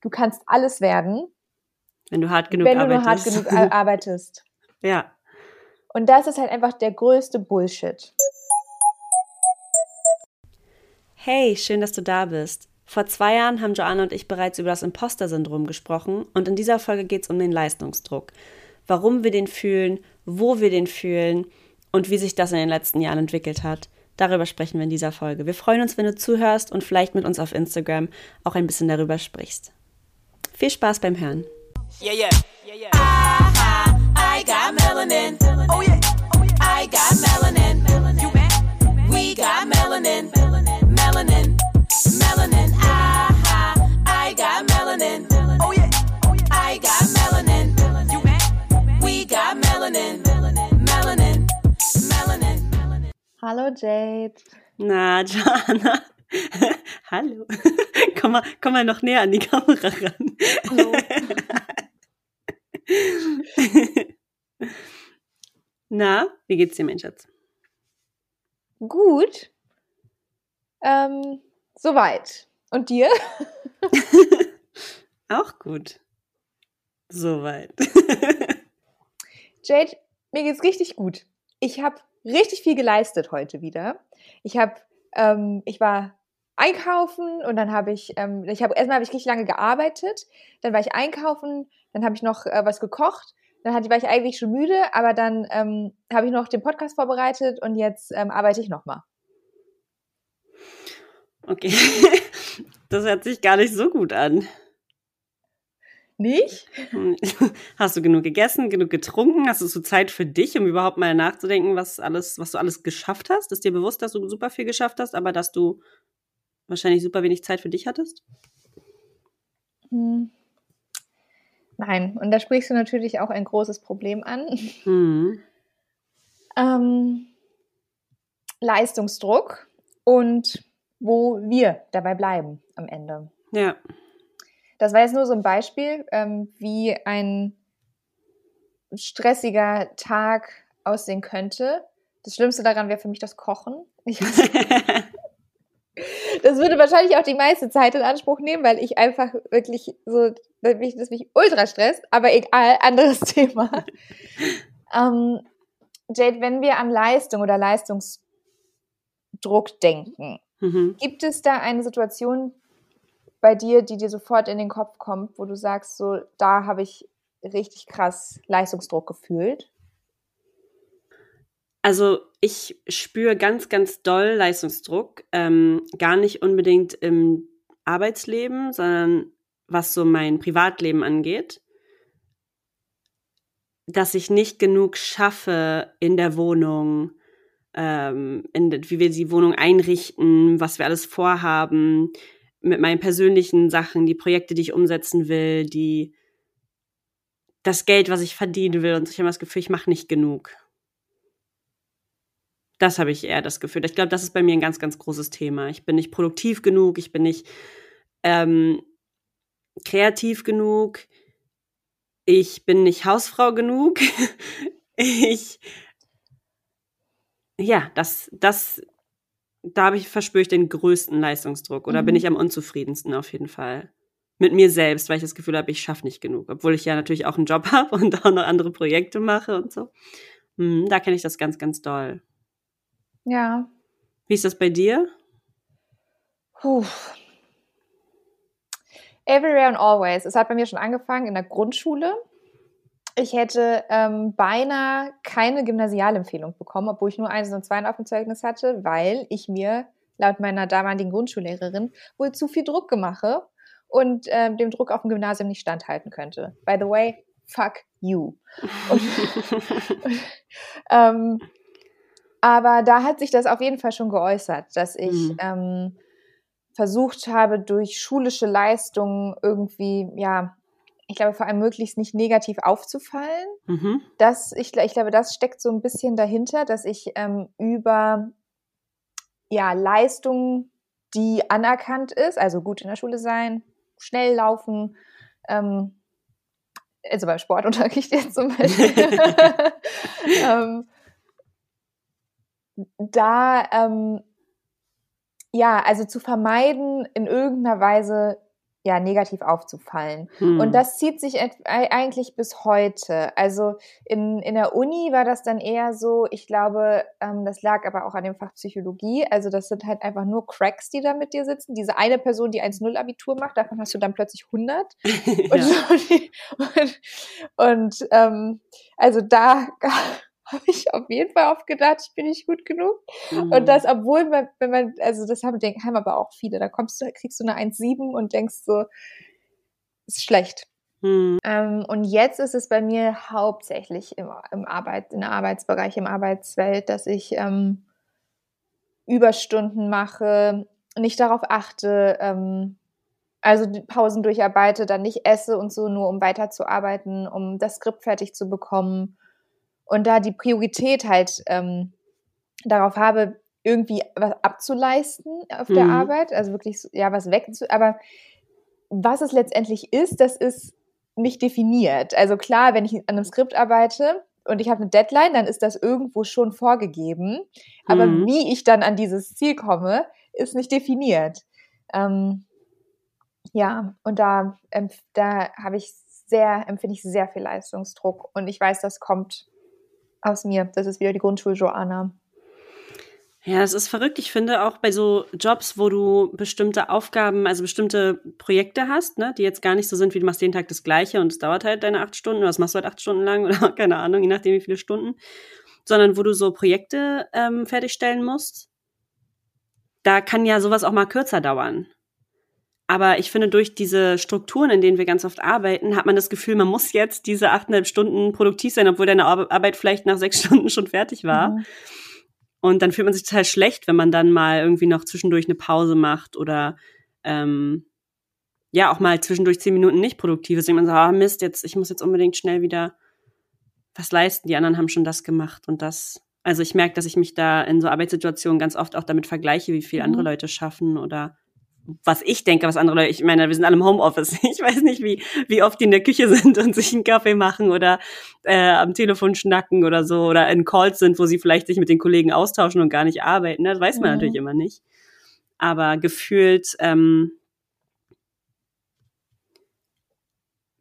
du kannst alles werden. Wenn du hart genug wenn arbeitest. du nur hart genug arbeitest. ja. Und das ist halt einfach der größte Bullshit. Hey, schön, dass du da bist. Vor zwei Jahren haben Joanna und ich bereits über das Imposter-Syndrom gesprochen und in dieser Folge geht es um den Leistungsdruck. Warum wir den fühlen, wo wir den fühlen und wie sich das in den letzten Jahren entwickelt hat. Darüber sprechen wir in dieser Folge. Wir freuen uns, wenn du zuhörst und vielleicht mit uns auf Instagram auch ein bisschen darüber sprichst. Viel Spaß beim Hören. Yeah, yeah. Yeah, yeah. I, I got melanin. Oh yeah. I got melanin. You bet. We got melanin. Melanin. Melanin. I, I got melanin. Oh yeah. I got melanin. You bet. We got melanin. Melanin. Melanin. Hallo Jade. Na, Jana. Hallo. komm, mal, komm mal noch näher an die Kamera ran. Hallo. Na, wie geht's dir, mein Schatz? Gut. Ähm, soweit. Und dir? Auch gut. Soweit. Jade, mir geht's richtig gut. Ich habe richtig viel geleistet heute wieder. Ich habe, ähm, ich war einkaufen und dann habe ich, ähm, ich habe erstmal habe ich richtig lange gearbeitet, dann war ich einkaufen, dann habe ich noch äh, was gekocht, dann hatte, war ich eigentlich schon müde, aber dann ähm, habe ich noch den Podcast vorbereitet und jetzt ähm, arbeite ich nochmal. Okay, das hört sich gar nicht so gut an. Nicht? Hast du genug gegessen, genug getrunken? Hast du so Zeit für dich, um überhaupt mal nachzudenken, was alles, was du alles geschafft hast? Ist dir bewusst, dass du super viel geschafft hast, aber dass du wahrscheinlich super wenig Zeit für dich hattest? Hm. Nein, und da sprichst du natürlich auch ein großes Problem an. Mhm. Ähm, Leistungsdruck und wo wir dabei bleiben am Ende. Ja. Das war jetzt nur so ein Beispiel, ähm, wie ein stressiger Tag aussehen könnte. Das Schlimmste daran wäre für mich das Kochen. Ich, das würde wahrscheinlich auch die meiste Zeit in Anspruch nehmen, weil ich einfach wirklich so, das mich, das mich ultra stresst, aber egal, anderes Thema. ähm, Jade, wenn wir an Leistung oder Leistungsdruck denken, mhm. gibt es da eine Situation bei dir, die dir sofort in den Kopf kommt, wo du sagst, so, da habe ich richtig krass Leistungsdruck gefühlt? Also ich spüre ganz, ganz doll Leistungsdruck, ähm, gar nicht unbedingt im Arbeitsleben, sondern was so mein Privatleben angeht, dass ich nicht genug schaffe in der Wohnung, ähm, in, wie wir die Wohnung einrichten, was wir alles vorhaben, mit meinen persönlichen Sachen, die Projekte, die ich umsetzen will, die das Geld, was ich verdienen will. Und ich habe das Gefühl, ich mache nicht genug. Das habe ich eher das Gefühl. Ich glaube, das ist bei mir ein ganz, ganz großes Thema. Ich bin nicht produktiv genug, ich bin nicht ähm, kreativ genug, ich bin nicht Hausfrau genug. ich ja, das, das da habe ich, verspüre ich den größten Leistungsdruck oder mhm. bin ich am unzufriedensten auf jeden Fall. Mit mir selbst, weil ich das Gefühl habe, ich schaffe nicht genug. Obwohl ich ja natürlich auch einen Job habe und auch noch andere Projekte mache und so. Hm, da kenne ich das ganz, ganz doll. Ja. Wie ist das bei dir? Puh. Everywhere and always. Es hat bei mir schon angefangen in der Grundschule ich hätte ähm, beinahe keine Gymnasialempfehlung bekommen, obwohl ich nur eins und zwei auf dem Zeugnis hatte, weil ich mir laut meiner damaligen Grundschullehrerin wohl zu viel Druck gemache und ähm, dem Druck auf dem Gymnasium nicht standhalten könnte. By the way, fuck you. Und, und, ähm, aber da hat sich das auf jeden Fall schon geäußert, dass ich mhm. ähm, versucht habe, durch schulische Leistungen irgendwie, ja, ich glaube, vor allem möglichst nicht negativ aufzufallen. Mhm. Das, ich, ich glaube, das steckt so ein bisschen dahinter, dass ich ähm, über ja, Leistung, die anerkannt ist, also gut in der Schule sein, schnell laufen, ähm, also beim Sportunterricht jetzt zum Beispiel, ähm, da, ähm, ja, also zu vermeiden, in irgendeiner Weise ja, negativ aufzufallen. Hm. Und das zieht sich eigentlich bis heute. Also in, in der Uni war das dann eher so, ich glaube, ähm, das lag aber auch an dem Fach Psychologie. Also das sind halt einfach nur Cracks, die da mit dir sitzen. Diese eine Person, die 1-0 Abitur macht, davon hast du dann plötzlich 100. und, und, und ähm, also da habe ich auf jeden Fall oft gedacht, ich bin nicht gut genug. Mhm. Und das, obwohl man, wenn man, also das haben, haben aber auch viele, da kommst du, kriegst du eine 1,7 und denkst so, ist schlecht. Mhm. Ähm, und jetzt ist es bei mir hauptsächlich im, im Arbeit, im Arbeitsbereich, im Arbeitswelt, dass ich ähm, Überstunden mache, nicht darauf achte, ähm, also Pausen durcharbeite, dann nicht esse und so, nur um weiterzuarbeiten, um das Skript fertig zu bekommen und da die Priorität halt ähm, darauf habe, irgendwie was abzuleisten auf der mhm. Arbeit, also wirklich ja was wegzu, aber was es letztendlich ist, das ist nicht definiert. Also klar, wenn ich an einem Skript arbeite und ich habe eine Deadline, dann ist das irgendwo schon vorgegeben, aber mhm. wie ich dann an dieses Ziel komme, ist nicht definiert. Ähm, ja, und da, da habe ich sehr, empfinde ich sehr viel Leistungsdruck und ich weiß, das kommt aus mir. Das ist wieder die Grundschul-Joanna. Ja, es ist verrückt. Ich finde auch bei so Jobs, wo du bestimmte Aufgaben, also bestimmte Projekte hast, ne, die jetzt gar nicht so sind, wie du machst jeden Tag das Gleiche und es dauert halt deine acht Stunden oder das machst du halt acht Stunden lang oder keine Ahnung, je nachdem wie viele Stunden, sondern wo du so Projekte ähm, fertigstellen musst. Da kann ja sowas auch mal kürzer dauern. Aber ich finde, durch diese Strukturen, in denen wir ganz oft arbeiten, hat man das Gefühl, man muss jetzt diese achteinhalb Stunden produktiv sein, obwohl deine Arbeit vielleicht nach sechs Stunden schon fertig war. Mhm. Und dann fühlt man sich total schlecht, wenn man dann mal irgendwie noch zwischendurch eine Pause macht oder ähm, ja auch mal zwischendurch zehn Minuten nicht produktiv ist. Denkt man so, ah Mist, jetzt ich muss jetzt unbedingt schnell wieder was leisten. Die anderen haben schon das gemacht und das. Also ich merke, dass ich mich da in so Arbeitssituationen ganz oft auch damit vergleiche, wie viel mhm. andere Leute schaffen oder was ich denke, was andere Leute, ich meine, wir sind alle im Homeoffice. Ich weiß nicht, wie, wie oft die in der Küche sind und sich einen Kaffee machen oder äh, am Telefon schnacken oder so oder in Calls sind, wo sie vielleicht sich mit den Kollegen austauschen und gar nicht arbeiten. Das weiß man mhm. natürlich immer nicht. Aber gefühlt, ähm,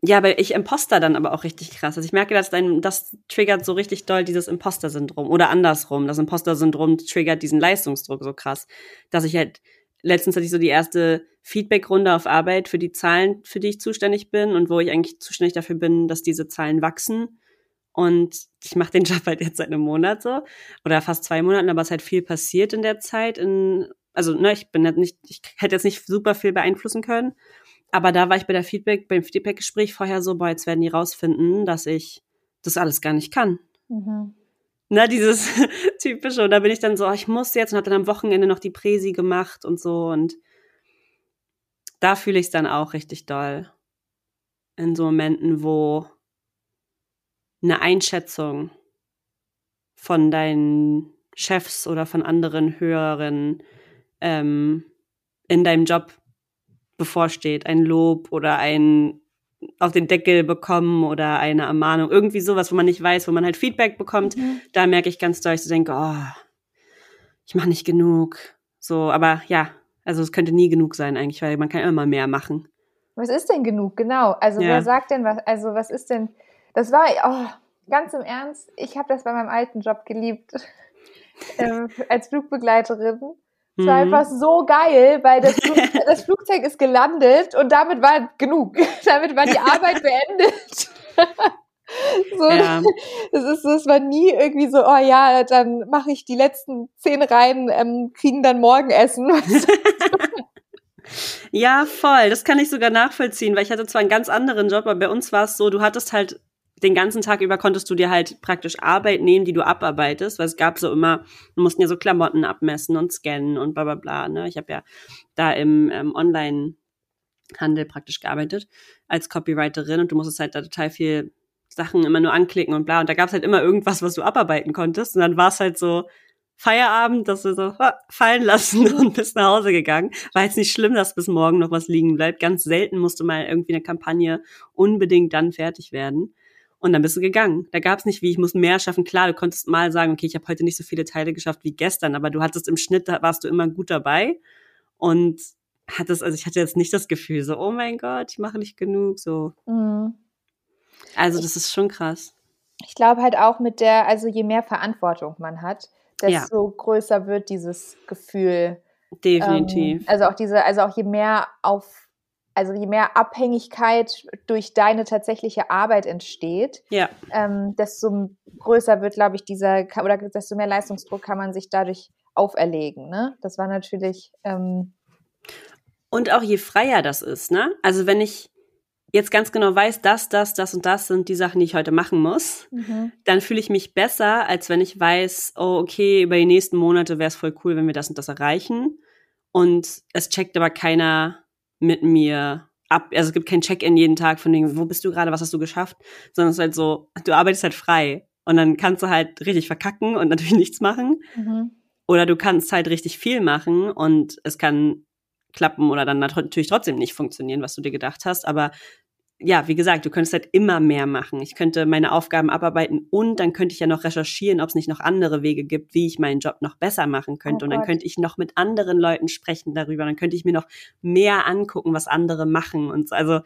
ja, aber ich Imposter dann aber auch richtig krass. Also ich merke, dass dein, das triggert so richtig doll dieses Imposter-Syndrom oder andersrum. Das Imposter-Syndrom triggert diesen Leistungsdruck so krass, dass ich halt letztens hatte ich so die erste Feedback-Runde auf Arbeit für die Zahlen, für die ich zuständig bin und wo ich eigentlich zuständig dafür bin, dass diese Zahlen wachsen. Und ich mache den Job halt jetzt seit einem Monat so oder fast zwei Monaten, aber es ist halt viel passiert in der Zeit. In, also ne, ich bin halt nicht, ich hätte jetzt nicht super viel beeinflussen können, aber da war ich bei der Feedback, beim Feedback-Gespräch vorher so, boah, jetzt werden die rausfinden, dass ich das alles gar nicht kann. Mhm ne, dieses typische. Und da bin ich dann so, oh, ich muss jetzt und habe dann am Wochenende noch die Präsi gemacht und so. Und da fühle ich es dann auch richtig doll. In so Momenten, wo eine Einschätzung von deinen Chefs oder von anderen Hörerinnen ähm, in deinem Job bevorsteht. Ein Lob oder ein auf den Deckel bekommen oder eine Ermahnung, irgendwie sowas, wo man nicht weiß, wo man halt Feedback bekommt, mhm. da merke ich ganz deutlich, ich denke, oh, ich mache nicht genug. So, aber ja, also es könnte nie genug sein eigentlich, weil man kann immer mehr machen. Was ist denn genug? Genau. Also ja. wer sagt denn was? Also was ist denn? Das war oh, ganz im Ernst. Ich habe das bei meinem alten Job geliebt äh, als Flugbegleiterin. Es war mhm. einfach so geil, weil das, Flug, das Flugzeug ist gelandet und damit war genug. damit war die Arbeit beendet. so, ja. das ist, das war nie irgendwie so, oh ja, dann mache ich die letzten zehn Reihen, ähm, kriegen dann Morgenessen. ja, voll. Das kann ich sogar nachvollziehen, weil ich hatte zwar einen ganz anderen Job, aber bei uns war es so, du hattest halt den ganzen Tag über konntest du dir halt praktisch Arbeit nehmen, die du abarbeitest, weil es gab so immer, wir mussten ja so Klamotten abmessen und scannen und bla bla bla. Ne? Ich habe ja da im ähm, Online-Handel praktisch gearbeitet als Copywriterin und du musstest halt da total viel Sachen immer nur anklicken und bla. Und da gab es halt immer irgendwas, was du abarbeiten konntest. Und dann war es halt so, Feierabend, dass du so fallen lassen und bist nach Hause gegangen. War jetzt nicht schlimm, dass bis morgen noch was liegen bleibt. Ganz selten musste mal irgendwie eine Kampagne unbedingt dann fertig werden. Und dann bist du gegangen. Da gab es nicht, wie ich muss mehr schaffen. Klar, du konntest mal sagen, okay, ich habe heute nicht so viele Teile geschafft wie gestern, aber du hattest im Schnitt, da warst du immer gut dabei. Und hat das, also ich hatte jetzt nicht das Gefühl, so, oh mein Gott, ich mache nicht genug, so. Mhm. Also das ist schon krass. Ich glaube halt auch mit der, also je mehr Verantwortung man hat, desto ja. größer wird dieses Gefühl. Definitiv. Ähm, also auch diese, also auch je mehr auf, also je mehr Abhängigkeit durch deine tatsächliche Arbeit entsteht, ja. ähm, desto größer wird, glaube ich, dieser, oder desto mehr Leistungsdruck kann man sich dadurch auferlegen. Ne? Das war natürlich. Ähm, und auch je freier das ist, ne? Also wenn ich jetzt ganz genau weiß, das, das, das und das sind die Sachen, die ich heute machen muss, mhm. dann fühle ich mich besser, als wenn ich weiß, oh, okay, über die nächsten Monate wäre es voll cool, wenn wir das und das erreichen. Und es checkt aber keiner mit mir ab. Also es gibt kein Check-in jeden Tag von dem, wo bist du gerade, was hast du geschafft, sondern es ist halt so, du arbeitest halt frei. Und dann kannst du halt richtig verkacken und natürlich nichts machen. Mhm. Oder du kannst halt richtig viel machen und es kann klappen oder dann natürlich trotzdem nicht funktionieren, was du dir gedacht hast. Aber ja, wie gesagt, du könntest halt immer mehr machen. Ich könnte meine Aufgaben abarbeiten und dann könnte ich ja noch recherchieren, ob es nicht noch andere Wege gibt, wie ich meinen Job noch besser machen könnte. Oh und dann könnte ich noch mit anderen Leuten sprechen darüber. Dann könnte ich mir noch mehr angucken, was andere machen und so. Also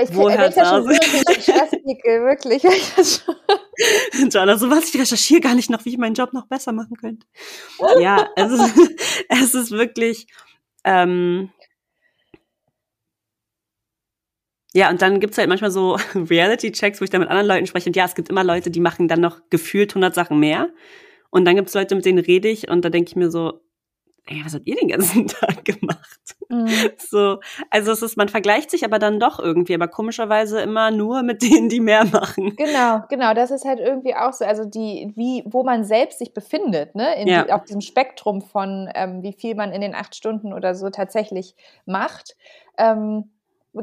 ich wo hört ja schon Stressnickel, wirklich. Jana, so was, ich recherchiere gar nicht noch, wie ich meinen Job noch besser machen könnte. ja, es ist, es ist wirklich, ähm, ja, und dann gibt's halt manchmal so Reality-Checks, wo ich dann mit anderen Leuten spreche. Und ja, es gibt immer Leute, die machen dann noch gefühlt 100 Sachen mehr. Und dann gibt's Leute, mit denen rede ich und da denke ich mir so, ey, was habt ihr den ganzen Tag gemacht? Mhm. So, also es ist, man vergleicht sich aber dann doch irgendwie, aber komischerweise immer nur mit denen, die mehr machen. Genau, genau, das ist halt irgendwie auch so, also die, wie, wo man selbst sich befindet, ne, ja. die, auf diesem Spektrum von, ähm, wie viel man in den acht Stunden oder so tatsächlich macht. Ähm,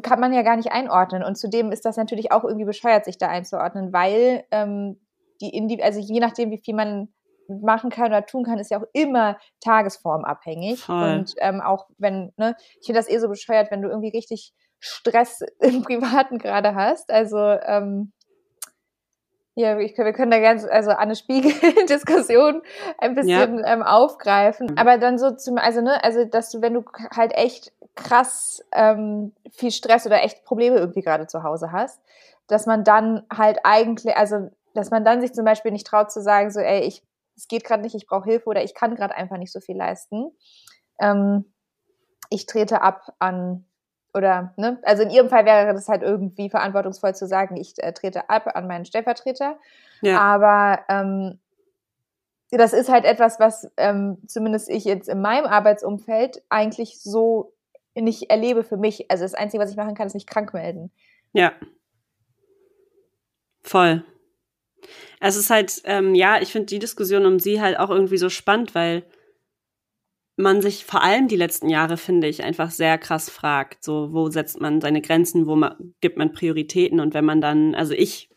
kann man ja gar nicht einordnen. Und zudem ist das natürlich auch irgendwie bescheuert, sich da einzuordnen, weil ähm, die Indi also je nachdem, wie viel man machen kann oder tun kann, ist ja auch immer tagesformabhängig. Voll. Und ähm, auch wenn, ne, ich finde das eh so bescheuert, wenn du irgendwie richtig Stress im Privaten gerade hast. Also ähm, ja, ich, wir können da ganz, also eine Spiegel-Diskussion ein bisschen ja. ähm, aufgreifen. Aber dann so zum, also ne, also dass du, wenn du halt echt krass ähm, viel Stress oder echt Probleme irgendwie gerade zu Hause hast, dass man dann halt eigentlich, also dass man dann sich zum Beispiel nicht traut zu sagen, so, ey, ich, es geht gerade nicht, ich brauche Hilfe oder ich kann gerade einfach nicht so viel leisten. Ähm, ich trete ab an oder, ne, also in ihrem Fall wäre das halt irgendwie verantwortungsvoll zu sagen, ich äh, trete ab an meinen Stellvertreter. Ja. Aber ähm, das ist halt etwas, was ähm, zumindest ich jetzt in meinem Arbeitsumfeld eigentlich so nicht erlebe für mich. Also das Einzige, was ich machen kann, ist mich krank melden. Ja. Voll. Es ist halt, ähm, ja, ich finde die Diskussion um sie halt auch irgendwie so spannend, weil man sich vor allem die letzten Jahre, finde ich, einfach sehr krass fragt. So, wo setzt man seine Grenzen, wo man, gibt man Prioritäten und wenn man dann, also ich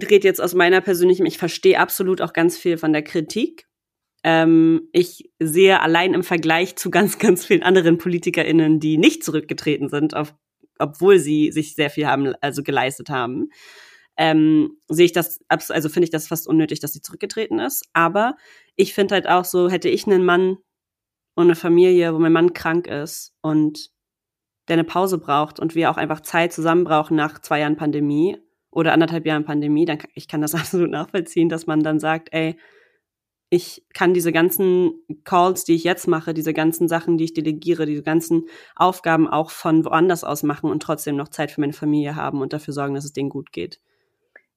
rede jetzt aus meiner persönlichen, ich verstehe absolut auch ganz viel von der Kritik. Ähm, ich sehe allein im Vergleich zu ganz, ganz vielen anderen PolitikerInnen, die nicht zurückgetreten sind, auf, obwohl sie sich sehr viel haben, also geleistet haben, ähm, sehe ich das, also finde ich das fast unnötig, dass sie zurückgetreten ist. Aber ich finde halt auch so, hätte ich einen Mann und eine Familie, wo mein Mann krank ist und der eine Pause braucht und wir auch einfach Zeit zusammen brauchen nach zwei Jahren Pandemie oder anderthalb Jahren Pandemie, dann ich kann das absolut nachvollziehen, dass man dann sagt, ey, ich kann diese ganzen Calls, die ich jetzt mache, diese ganzen Sachen, die ich delegiere, diese ganzen Aufgaben auch von woanders aus machen und trotzdem noch Zeit für meine Familie haben und dafür sorgen, dass es denen gut geht.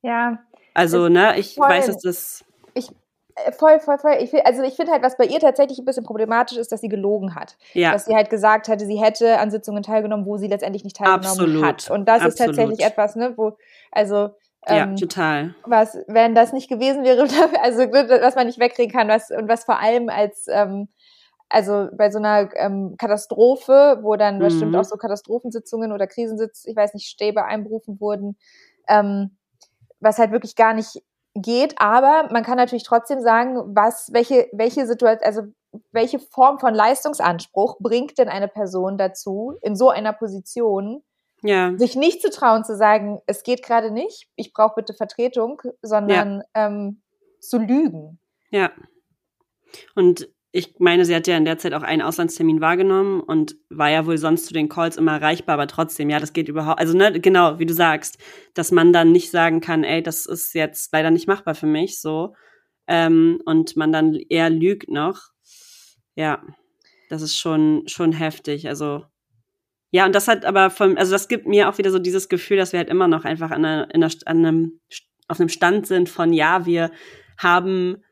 Ja. Also, ne, ich voll, weiß, dass das. Ich, äh, voll, voll, voll. Ich will, also ich finde halt, was bei ihr tatsächlich ein bisschen problematisch ist, dass sie gelogen hat. Ja. Dass sie halt gesagt hatte, sie hätte an Sitzungen teilgenommen, wo sie letztendlich nicht teilgenommen Absolut. hat. Und das Absolut. ist tatsächlich etwas, ne, wo, also ja, ähm, total. Was, wenn das nicht gewesen wäre, also was man nicht wegkriegen kann, was und was vor allem als ähm, also bei so einer ähm, Katastrophe, wo dann mhm. bestimmt auch so Katastrophensitzungen oder Krisensitz, ich weiß nicht, Stäbe einberufen wurden, ähm, was halt wirklich gar nicht geht. Aber man kann natürlich trotzdem sagen, was, welche, welche Situation, also welche Form von Leistungsanspruch bringt denn eine Person dazu, in so einer Position, ja. sich nicht zu trauen, zu sagen, es geht gerade nicht, ich brauche bitte Vertretung, sondern ja. ähm, zu lügen. Ja. Und ich meine, sie hat ja in der Zeit auch einen Auslandstermin wahrgenommen und war ja wohl sonst zu den Calls immer erreichbar, aber trotzdem, ja, das geht überhaupt, also ne, genau, wie du sagst, dass man dann nicht sagen kann, ey, das ist jetzt leider nicht machbar für mich, so, ähm, und man dann eher lügt noch. Ja, das ist schon, schon heftig, also, ja, und das hat aber von, also das gibt mir auch wieder so dieses Gefühl, dass wir halt immer noch einfach an, einer, in einer, an einem, auf einem Stand sind von, ja, wir haben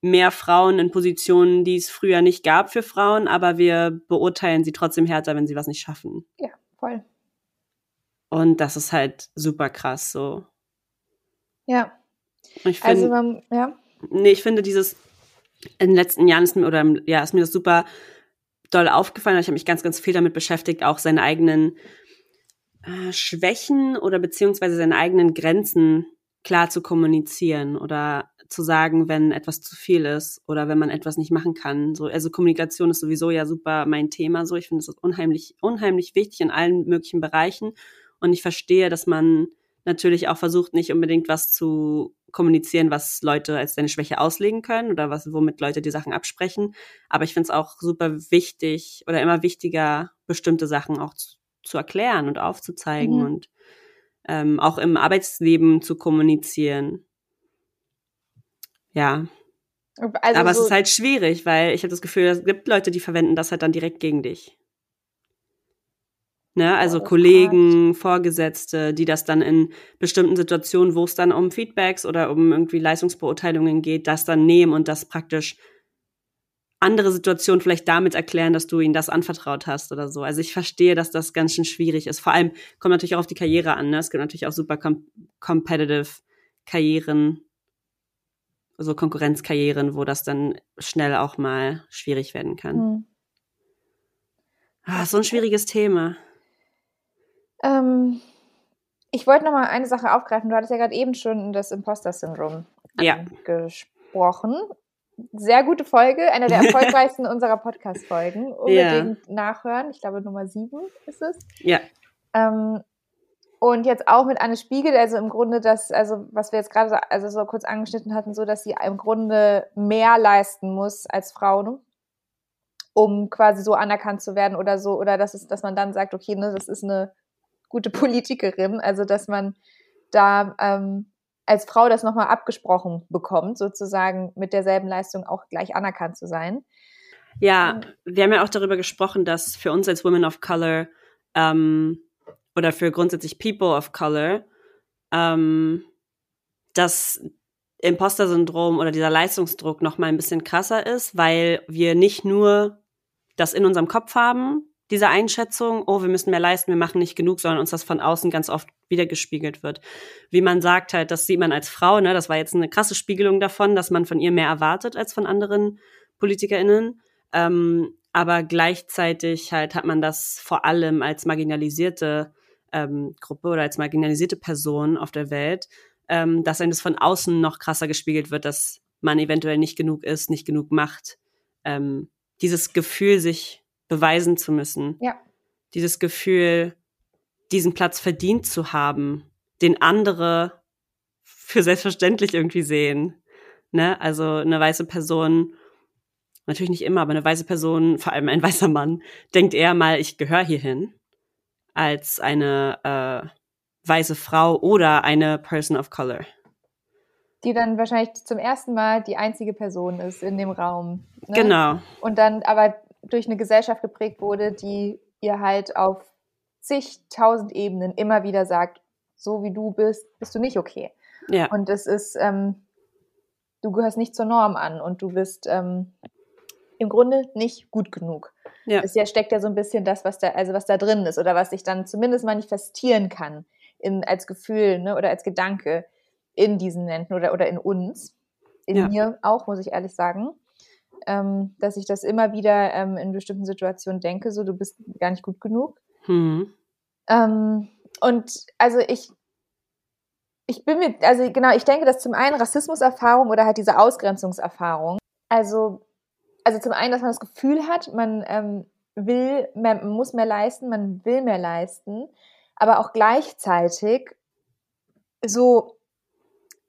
mehr Frauen in Positionen, die es früher nicht gab für Frauen, aber wir beurteilen sie trotzdem härter, wenn sie was nicht schaffen. Ja, voll. Und das ist halt super krass so. Ja. Ich find, also, man, ja. Nee, ich finde dieses, in den letzten Jahren ist mir, oder ja, ist mir das super doll aufgefallen. Ich habe mich ganz, ganz viel damit beschäftigt, auch seine eigenen äh, Schwächen oder beziehungsweise seine eigenen Grenzen klar zu kommunizieren oder zu sagen, wenn etwas zu viel ist oder wenn man etwas nicht machen kann. So, also Kommunikation ist sowieso ja super mein Thema. So, ich finde es unheimlich, unheimlich wichtig in allen möglichen Bereichen. Und ich verstehe, dass man natürlich auch versucht, nicht unbedingt was zu kommunizieren, was Leute als deine Schwäche auslegen können oder was, womit Leute die Sachen absprechen. Aber ich finde es auch super wichtig oder immer wichtiger, bestimmte Sachen auch zu, zu erklären und aufzuzeigen mhm. und ähm, auch im Arbeitsleben zu kommunizieren. Ja. Also Aber so es ist halt schwierig, weil ich habe das Gefühl, es gibt Leute, die verwenden das halt dann direkt gegen dich. Ne, also oh, Kollegen, Gott. Vorgesetzte, die das dann in bestimmten Situationen, wo es dann um Feedbacks oder um irgendwie Leistungsbeurteilungen geht, das dann nehmen und das praktisch andere Situationen vielleicht damit erklären, dass du ihnen das anvertraut hast oder so. Also ich verstehe, dass das ganz schön schwierig ist. Vor allem kommt natürlich auch auf die Karriere an. Ne? Es gibt natürlich auch super com competitive Karrieren, so Konkurrenzkarrieren, wo das dann schnell auch mal schwierig werden kann. Hm. Ah, so ein schwieriges Thema. Ähm, ich wollte noch mal eine Sache aufgreifen. Du hattest ja gerade eben schon das Imposter-Syndrom ja. angesprochen. Sehr gute Folge, eine der erfolgreichsten unserer Podcast-Folgen. Unbedingt ja. nachhören. Ich glaube, Nummer sieben ist es. Ja. Ähm, und jetzt auch mit Anne Spiegel, also im Grunde das, also was wir jetzt gerade so, also so kurz angeschnitten hatten, so dass sie im Grunde mehr leisten muss als Frau, ne? um quasi so anerkannt zu werden oder so, oder dass es, dass man dann sagt, okay, ne, das ist eine gute Politikerin, also dass man da ähm, als Frau das nochmal abgesprochen bekommt, sozusagen mit derselben Leistung auch gleich anerkannt zu sein. Ja, wir haben ja auch darüber gesprochen, dass für uns als Women of Color ähm, oder für grundsätzlich People of Color, ähm, das Imposter-Syndrom oder dieser Leistungsdruck noch mal ein bisschen krasser ist, weil wir nicht nur das in unserem Kopf haben, diese Einschätzung, oh, wir müssen mehr leisten, wir machen nicht genug, sondern uns das von außen ganz oft wiedergespiegelt wird. Wie man sagt halt, das sieht man als Frau, ne, das war jetzt eine krasse Spiegelung davon, dass man von ihr mehr erwartet als von anderen PolitikerInnen. Ähm, aber gleichzeitig halt hat man das vor allem als marginalisierte ähm, Gruppe oder als marginalisierte Person auf der Welt, ähm, dass einem das von außen noch krasser gespiegelt wird, dass man eventuell nicht genug ist, nicht genug macht. Ähm, dieses Gefühl, sich beweisen zu müssen. Ja. Dieses Gefühl, diesen Platz verdient zu haben, den andere für selbstverständlich irgendwie sehen. Ne? Also eine weiße Person, natürlich nicht immer, aber eine weiße Person, vor allem ein weißer Mann, denkt eher mal, ich gehöre hierhin als eine äh, weiße Frau oder eine Person of Color. Die dann wahrscheinlich zum ersten Mal die einzige Person ist in dem Raum. Ne? Genau. Und dann aber durch eine Gesellschaft geprägt wurde, die ihr halt auf zigtausend Ebenen immer wieder sagt, so wie du bist, bist du nicht okay. Ja. Und es ist, ähm, du gehörst nicht zur Norm an und du bist ähm, im Grunde nicht gut genug. Ja. Es ja steckt ja so ein bisschen das, was da, also was da drin ist oder was sich dann zumindest manifestieren kann in, als Gefühl ne, oder als Gedanke in diesen Menschen oder, oder in uns. In ja. mir auch, muss ich ehrlich sagen. Ähm, dass ich das immer wieder ähm, in bestimmten Situationen denke, so du bist gar nicht gut genug. Hm. Ähm, und also ich, ich bin mir, also genau, ich denke, dass zum einen Rassismuserfahrung oder halt diese Ausgrenzungserfahrung, also also zum einen, dass man das Gefühl hat, man ähm, will, man muss mehr leisten, man will mehr leisten, aber auch gleichzeitig so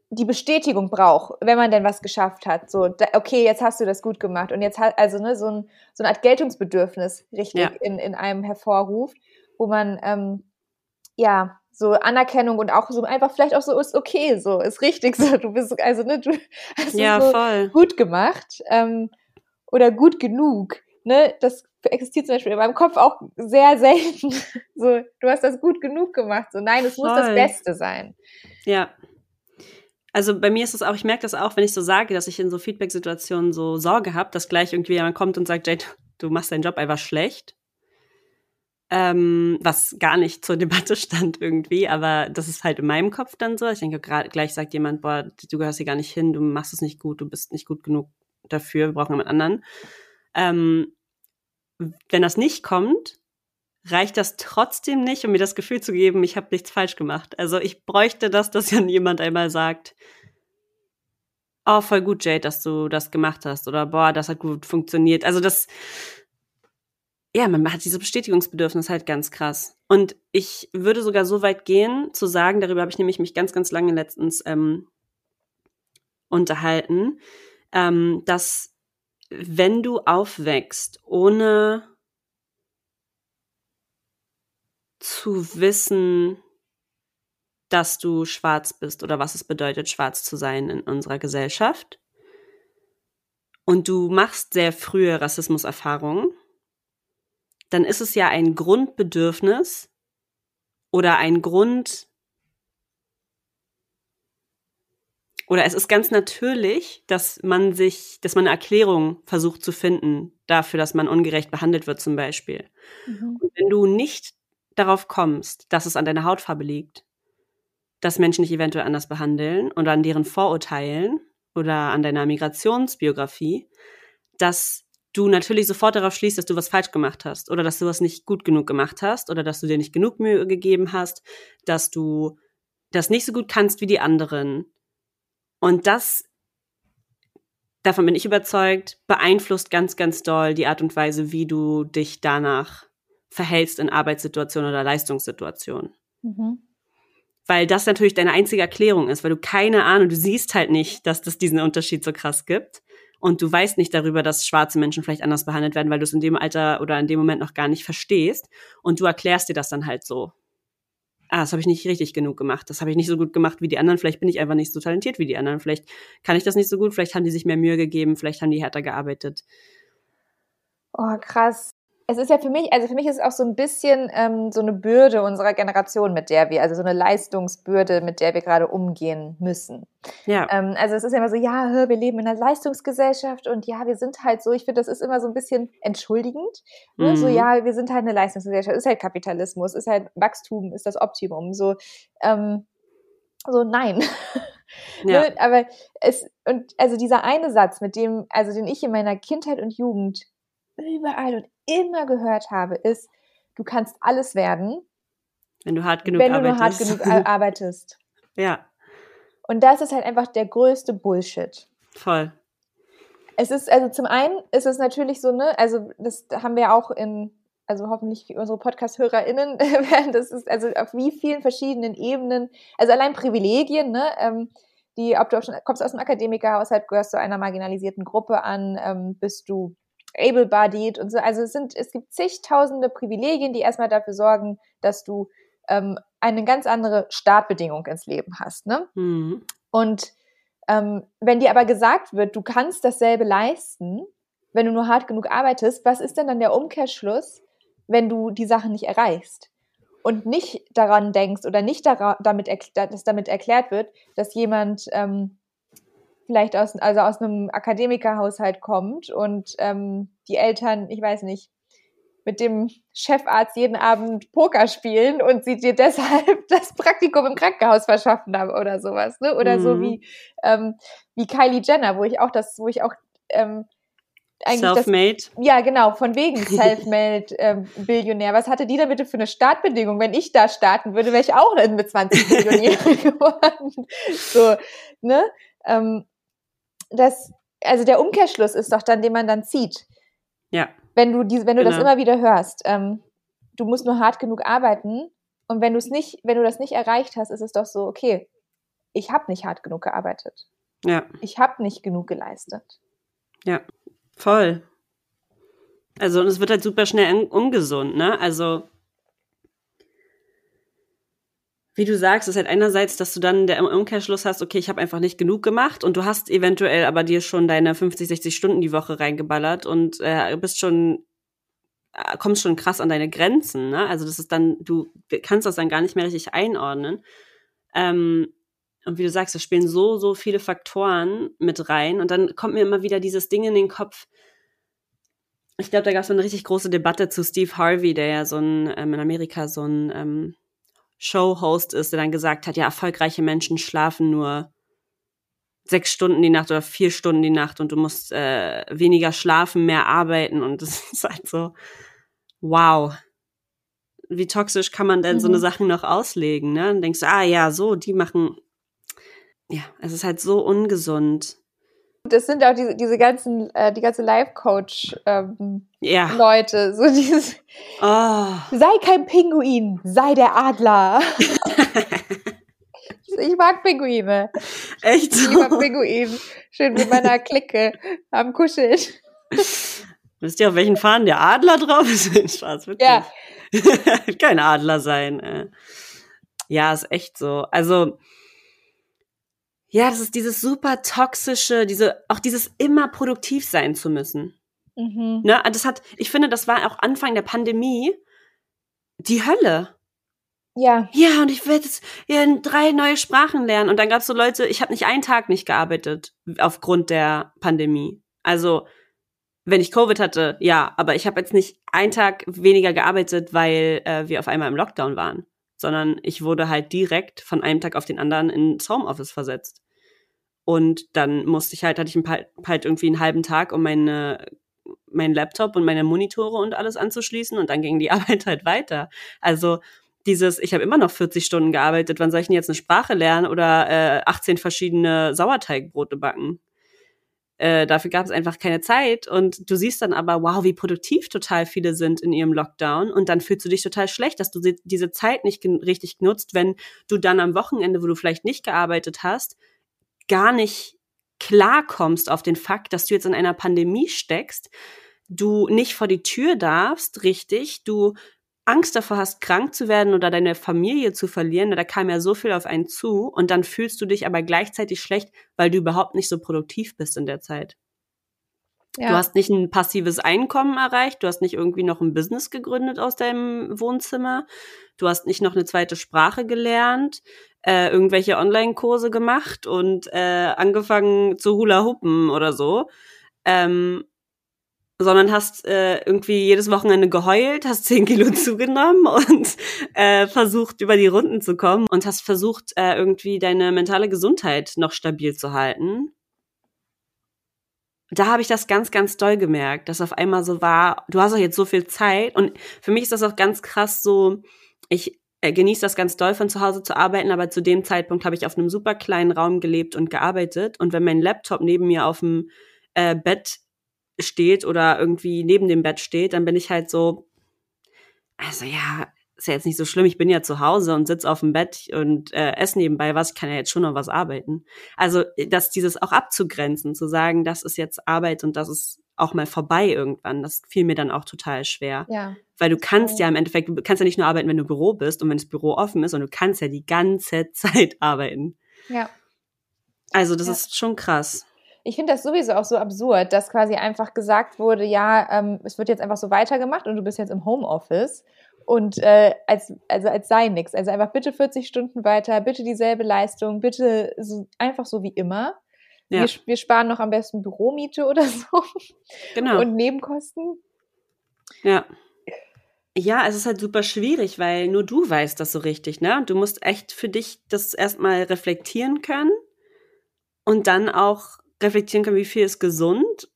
die Bestätigung braucht, wenn man denn was geschafft hat. So, da, okay, jetzt hast du das gut gemacht. Und jetzt hat, also ne, so, ein, so eine Art Geltungsbedürfnis richtig ja. in, in einem hervorruft, wo man ähm, ja so Anerkennung und auch so einfach vielleicht auch so ist okay, so ist richtig so. Du bist also ne, du hast ja, so voll. gut gemacht ähm, oder gut genug. Ne, das existiert zum Beispiel in meinem Kopf auch sehr selten. So, du hast das gut genug gemacht. So, nein, es muss das Beste sein. Ja. Also bei mir ist es auch, ich merke das auch, wenn ich so sage, dass ich in so Feedback-Situationen so Sorge habe, dass gleich irgendwie jemand kommt und sagt, Jade, du machst deinen Job einfach schlecht. Ähm, was gar nicht zur Debatte stand irgendwie, aber das ist halt in meinem Kopf dann so. Ich denke, gerade gleich sagt jemand, boah, du gehörst hier gar nicht hin, du machst es nicht gut, du bist nicht gut genug dafür, wir brauchen jemand anderen. Ähm, wenn das nicht kommt, reicht das trotzdem nicht, um mir das Gefühl zu geben, ich habe nichts falsch gemacht. Also ich bräuchte das, dass dann jemand einmal sagt, oh, voll gut, Jade, dass du das gemacht hast. Oder boah, das hat gut funktioniert. Also das, ja, man hat diese Bestätigungsbedürfnis halt ganz krass. Und ich würde sogar so weit gehen, zu sagen, darüber habe ich nämlich mich ganz, ganz lange letztens ähm, unterhalten, ähm, dass wenn du aufwächst, ohne zu wissen, dass du schwarz bist oder was es bedeutet, schwarz zu sein in unserer Gesellschaft. Und du machst sehr frühe Rassismuserfahrungen, dann ist es ja ein Grundbedürfnis oder ein Grund, oder es ist ganz natürlich, dass man sich, dass man eine Erklärung versucht zu finden dafür, dass man ungerecht behandelt wird zum Beispiel. Mhm. Und wenn du nicht darauf kommst, dass es an deiner Hautfarbe liegt, dass Menschen dich eventuell anders behandeln oder an deren Vorurteilen oder an deiner Migrationsbiografie, dass du natürlich sofort darauf schließt, dass du was falsch gemacht hast oder dass du was nicht gut genug gemacht hast oder dass du dir nicht genug Mühe gegeben hast, dass du das nicht so gut kannst wie die anderen, und das, davon bin ich überzeugt, beeinflusst ganz, ganz doll die Art und Weise, wie du dich danach verhältst in Arbeitssituationen oder Leistungssituationen. Mhm. Weil das natürlich deine einzige Erklärung ist, weil du keine Ahnung, du siehst halt nicht, dass das diesen Unterschied so krass gibt. Und du weißt nicht darüber, dass schwarze Menschen vielleicht anders behandelt werden, weil du es in dem Alter oder in dem Moment noch gar nicht verstehst. Und du erklärst dir das dann halt so ah, das habe ich nicht richtig genug gemacht, das habe ich nicht so gut gemacht wie die anderen, vielleicht bin ich einfach nicht so talentiert wie die anderen, vielleicht kann ich das nicht so gut, vielleicht haben die sich mehr Mühe gegeben, vielleicht haben die härter gearbeitet. Oh, krass es ist ja für mich, also für mich ist es auch so ein bisschen ähm, so eine Bürde unserer Generation, mit der wir, also so eine Leistungsbürde, mit der wir gerade umgehen müssen. Ja. Ähm, also es ist ja immer so, ja, wir leben in einer Leistungsgesellschaft und ja, wir sind halt so, ich finde, das ist immer so ein bisschen entschuldigend. Ne? Mhm. So, ja, wir sind halt eine Leistungsgesellschaft, ist halt Kapitalismus, ist halt Wachstum, ist das Optimum. So, ähm, so nein. Ja. ne? Aber es, und also dieser eine Satz, mit dem, also den ich in meiner Kindheit und Jugend überall und immer gehört habe, ist, du kannst alles werden, wenn du hart genug wenn du arbeitest. Nur hart genug arbeitest. ja. Und das ist halt einfach der größte Bullshit. Voll. Es ist, also zum einen ist es natürlich so, ne, also das haben wir auch in, also hoffentlich unsere Podcast-HörerInnen werden, das ist also auf wie vielen verschiedenen Ebenen, also allein Privilegien, ne, ähm, die, ob du auch schon kommst aus einem Akademikerhaushalt, gehörst zu einer marginalisierten Gruppe an, ähm, bist du able-bodied und so. Also es sind, es gibt zigtausende Privilegien, die erstmal dafür sorgen, dass du ähm, eine ganz andere Startbedingung ins Leben hast. Ne? Mhm. Und ähm, wenn dir aber gesagt wird, du kannst dasselbe leisten, wenn du nur hart genug arbeitest, was ist denn dann der Umkehrschluss, wenn du die Sachen nicht erreichst? Und nicht daran denkst oder nicht damit, dass damit erklärt wird, dass jemand ähm, vielleicht aus, also aus einem Akademikerhaushalt kommt und ähm, die Eltern, ich weiß nicht, mit dem Chefarzt jeden Abend Poker spielen und sie dir deshalb das Praktikum im Krankenhaus verschaffen haben oder sowas, ne? Oder mhm. so wie, ähm, wie Kylie Jenner, wo ich auch das, wo ich auch ähm, eigentlich Selfmade. Das, ja, genau, von wegen Selfmade ähm, Billionär. Was hatte die da bitte für eine Startbedingung? Wenn ich da starten würde, wäre ich auch mit 20 Millionär geworden. So, ne? Ähm, das, also der Umkehrschluss ist doch dann, den man dann zieht. Ja. Wenn du, die, wenn du genau. das immer wieder hörst. Ähm, du musst nur hart genug arbeiten und wenn du es nicht, wenn du das nicht erreicht hast, ist es doch so, okay, ich habe nicht hart genug gearbeitet. Ja. Ich habe nicht genug geleistet. Ja, voll. Also, und es wird halt super schnell ungesund, ne? Also, wie du sagst, ist halt einerseits, dass du dann der Umkehrschluss hast, okay, ich habe einfach nicht genug gemacht und du hast eventuell aber dir schon deine 50, 60 Stunden die Woche reingeballert und äh, bist schon äh, kommst schon krass an deine Grenzen, ne? Also das ist dann, du kannst das dann gar nicht mehr richtig einordnen. Ähm, und wie du sagst, da spielen so, so viele Faktoren mit rein. Und dann kommt mir immer wieder dieses Ding in den Kopf. Ich glaube, da gab es eine richtig große Debatte zu Steve Harvey, der ja so ein, ähm, in Amerika so ein ähm, Show-Host ist, der dann gesagt hat, ja, erfolgreiche Menschen schlafen nur sechs Stunden die Nacht oder vier Stunden die Nacht und du musst äh, weniger schlafen, mehr arbeiten. Und das ist halt so, wow. Wie toxisch kann man denn mhm. so eine mhm. Sachen noch auslegen, ne? Und denkst du, ah ja, so, die machen, ja, es ist halt so ungesund. Das sind auch diese, diese ganzen, äh, die ganze Life-Coach ähm, ja. Leute, so dieses oh. sei kein Pinguin, sei der Adler. ich mag Pinguine. Echt so? Ich mag Pinguin. Schön mit meiner Clique am Kuscheln. Wisst ihr, auf welchen Fahnen der Adler drauf ist? Spaß, wirklich. Ja. Kein Adler sein. Äh. Ja, ist echt so. Also, ja, das ist dieses super toxische, diese, auch dieses immer produktiv sein zu müssen. Mhm. Ne, das hat, ich finde, das war auch Anfang der Pandemie die Hölle. Ja. Ja, und ich werde jetzt ja, drei neue Sprachen lernen. Und dann gab es so Leute, ich habe nicht einen Tag nicht gearbeitet aufgrund der Pandemie. Also wenn ich Covid hatte, ja, aber ich habe jetzt nicht einen Tag weniger gearbeitet, weil äh, wir auf einmal im Lockdown waren, sondern ich wurde halt direkt von einem Tag auf den anderen ins Homeoffice versetzt. Und dann musste ich halt, hatte ich halt irgendwie einen halben Tag, um meine meinen Laptop und meine Monitore und alles anzuschließen und dann ging die Arbeit halt weiter. Also dieses, ich habe immer noch 40 Stunden gearbeitet, wann soll ich denn jetzt eine Sprache lernen oder äh, 18 verschiedene Sauerteigbrote backen? Äh, dafür gab es einfach keine Zeit und du siehst dann aber, wow, wie produktiv total viele sind in ihrem Lockdown und dann fühlst du dich total schlecht, dass du diese Zeit nicht richtig nutzt, wenn du dann am Wochenende, wo du vielleicht nicht gearbeitet hast, gar nicht klarkommst auf den Fakt, dass du jetzt in einer Pandemie steckst, du nicht vor die Tür darfst, richtig, du Angst davor hast, krank zu werden oder deine Familie zu verlieren, da kam ja so viel auf einen zu und dann fühlst du dich aber gleichzeitig schlecht, weil du überhaupt nicht so produktiv bist in der Zeit. Ja. Du hast nicht ein passives Einkommen erreicht, du hast nicht irgendwie noch ein Business gegründet aus deinem Wohnzimmer, du hast nicht noch eine zweite Sprache gelernt, äh, irgendwelche Online-Kurse gemacht und äh, angefangen zu Hula-Huppen oder so. Ähm, sondern hast äh, irgendwie jedes Wochenende geheult, hast zehn Kilo zugenommen und äh, versucht über die Runden zu kommen und hast versucht äh, irgendwie deine mentale Gesundheit noch stabil zu halten. Da habe ich das ganz, ganz doll gemerkt, dass auf einmal so war, du hast doch jetzt so viel Zeit. Und für mich ist das auch ganz krass so, ich äh, genieße das ganz doll von zu Hause zu arbeiten, aber zu dem Zeitpunkt habe ich auf einem super kleinen Raum gelebt und gearbeitet. Und wenn mein Laptop neben mir auf dem äh, Bett steht oder irgendwie neben dem Bett steht, dann bin ich halt so, also ja, ist ja jetzt nicht so schlimm, ich bin ja zu Hause und sitze auf dem Bett und äh, esse nebenbei was, ich kann ja jetzt schon noch was arbeiten. Also, dass dieses auch abzugrenzen, zu sagen, das ist jetzt Arbeit und das ist auch mal vorbei irgendwann, das fiel mir dann auch total schwer. Ja. Weil du kannst ja im Endeffekt, du kannst ja nicht nur arbeiten, wenn du im Büro bist und wenn das Büro offen ist, sondern du kannst ja die ganze Zeit arbeiten. Ja. Also, das ja. ist schon krass ich finde das sowieso auch so absurd, dass quasi einfach gesagt wurde, ja, ähm, es wird jetzt einfach so weitergemacht und du bist jetzt im Homeoffice und äh, als, also als sei nichts. Also einfach bitte 40 Stunden weiter, bitte dieselbe Leistung, bitte so, einfach so wie immer. Ja. Wir, wir sparen noch am besten Büromiete oder so. Genau. Und Nebenkosten. Ja. Ja, es ist halt super schwierig, weil nur du weißt das so richtig, ne? Und du musst echt für dich das erstmal reflektieren können und dann auch reflektieren können, wie viel ist gesund,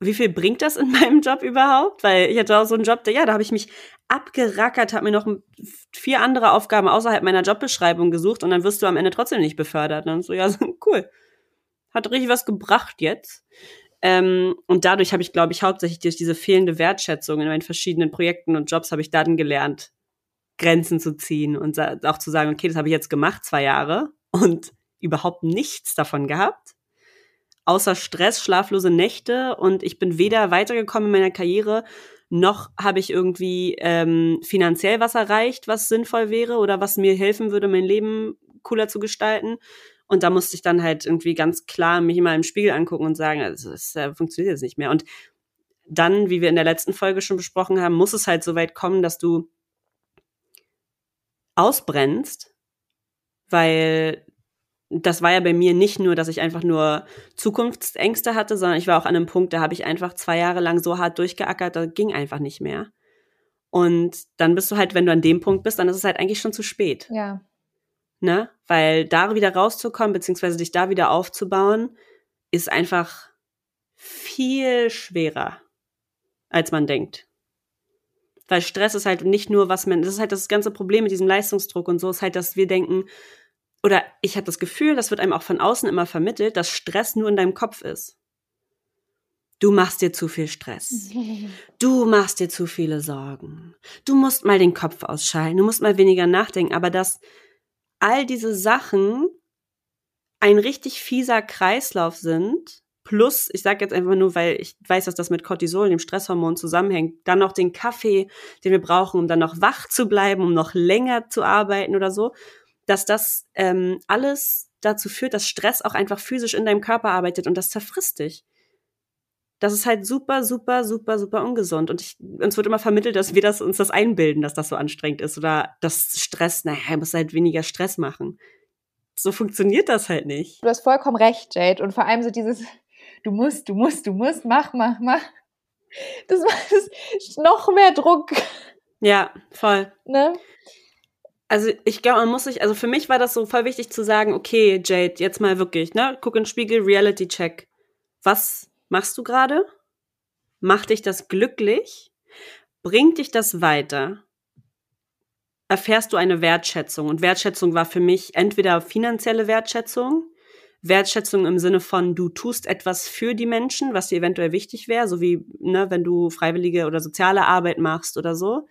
wie viel bringt das in meinem Job überhaupt? Weil ich hatte auch so einen Job, der, ja, da habe ich mich abgerackert, habe mir noch vier andere Aufgaben außerhalb meiner Jobbeschreibung gesucht und dann wirst du am Ende trotzdem nicht befördert. Und dann so, ja, cool. Hat richtig was gebracht jetzt. Ähm, und dadurch habe ich, glaube ich, hauptsächlich durch diese fehlende Wertschätzung in meinen verschiedenen Projekten und Jobs habe ich dann gelernt, Grenzen zu ziehen und auch zu sagen, okay, das habe ich jetzt gemacht, zwei Jahre. Und überhaupt nichts davon gehabt. Außer Stress, schlaflose Nächte und ich bin weder weitergekommen in meiner Karriere, noch habe ich irgendwie ähm, finanziell was erreicht, was sinnvoll wäre oder was mir helfen würde, mein Leben cooler zu gestalten. Und da musste ich dann halt irgendwie ganz klar mich mal im Spiegel angucken und sagen, also das äh, funktioniert jetzt nicht mehr. Und dann, wie wir in der letzten Folge schon besprochen haben, muss es halt so weit kommen, dass du ausbrennst, weil das war ja bei mir nicht nur, dass ich einfach nur Zukunftsängste hatte, sondern ich war auch an einem Punkt, da habe ich einfach zwei Jahre lang so hart durchgeackert, da ging einfach nicht mehr. Und dann bist du halt, wenn du an dem Punkt bist, dann ist es halt eigentlich schon zu spät. Ja. Ne? Weil da wieder rauszukommen, beziehungsweise dich da wieder aufzubauen, ist einfach viel schwerer, als man denkt. Weil Stress ist halt nicht nur, was man, das ist halt das ganze Problem mit diesem Leistungsdruck und so, ist halt, dass wir denken, oder ich habe das Gefühl, das wird einem auch von außen immer vermittelt, dass Stress nur in deinem Kopf ist. Du machst dir zu viel Stress. Du machst dir zu viele Sorgen. Du musst mal den Kopf ausschalten. Du musst mal weniger nachdenken. Aber dass all diese Sachen ein richtig fieser Kreislauf sind, plus, ich sage jetzt einfach nur, weil ich weiß, dass das mit Cortisol, dem Stresshormon, zusammenhängt, dann noch den Kaffee, den wir brauchen, um dann noch wach zu bleiben, um noch länger zu arbeiten oder so dass das ähm, alles dazu führt, dass Stress auch einfach physisch in deinem Körper arbeitet und das zerfrisst dich. Das ist halt super, super, super, super ungesund. Und ich, uns wird immer vermittelt, dass wir das, uns das einbilden, dass das so anstrengend ist oder dass Stress, naja, er muss halt weniger Stress machen. So funktioniert das halt nicht. Du hast vollkommen recht, Jade. Und vor allem so dieses, du musst, du musst, du musst, mach, mach, mach. Das macht noch mehr Druck. Ja, voll. Ne? Also ich glaube, man muss sich, also für mich war das so voll wichtig zu sagen, okay, Jade, jetzt mal wirklich, ne? Guck in den Spiegel, Reality Check. Was machst du gerade? Macht dich das glücklich? Bringt dich das weiter? Erfährst du eine Wertschätzung? Und Wertschätzung war für mich entweder finanzielle Wertschätzung, Wertschätzung im Sinne von, du tust etwas für die Menschen, was dir eventuell wichtig wäre, so wie, ne, wenn du freiwillige oder soziale Arbeit machst oder so.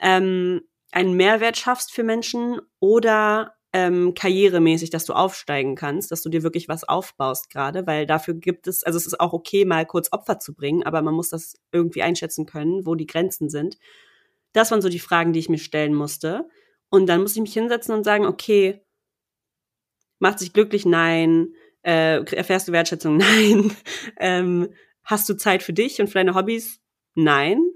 Ähm, einen Mehrwert schaffst für Menschen oder ähm, karrieremäßig, dass du aufsteigen kannst, dass du dir wirklich was aufbaust gerade, weil dafür gibt es, also es ist auch okay, mal kurz Opfer zu bringen, aber man muss das irgendwie einschätzen können, wo die Grenzen sind. Das waren so die Fragen, die ich mir stellen musste. Und dann muss ich mich hinsetzen und sagen, okay, macht sich glücklich? Nein. Äh, erfährst du Wertschätzung? Nein. ähm, hast du Zeit für dich und für deine Hobbys? Nein.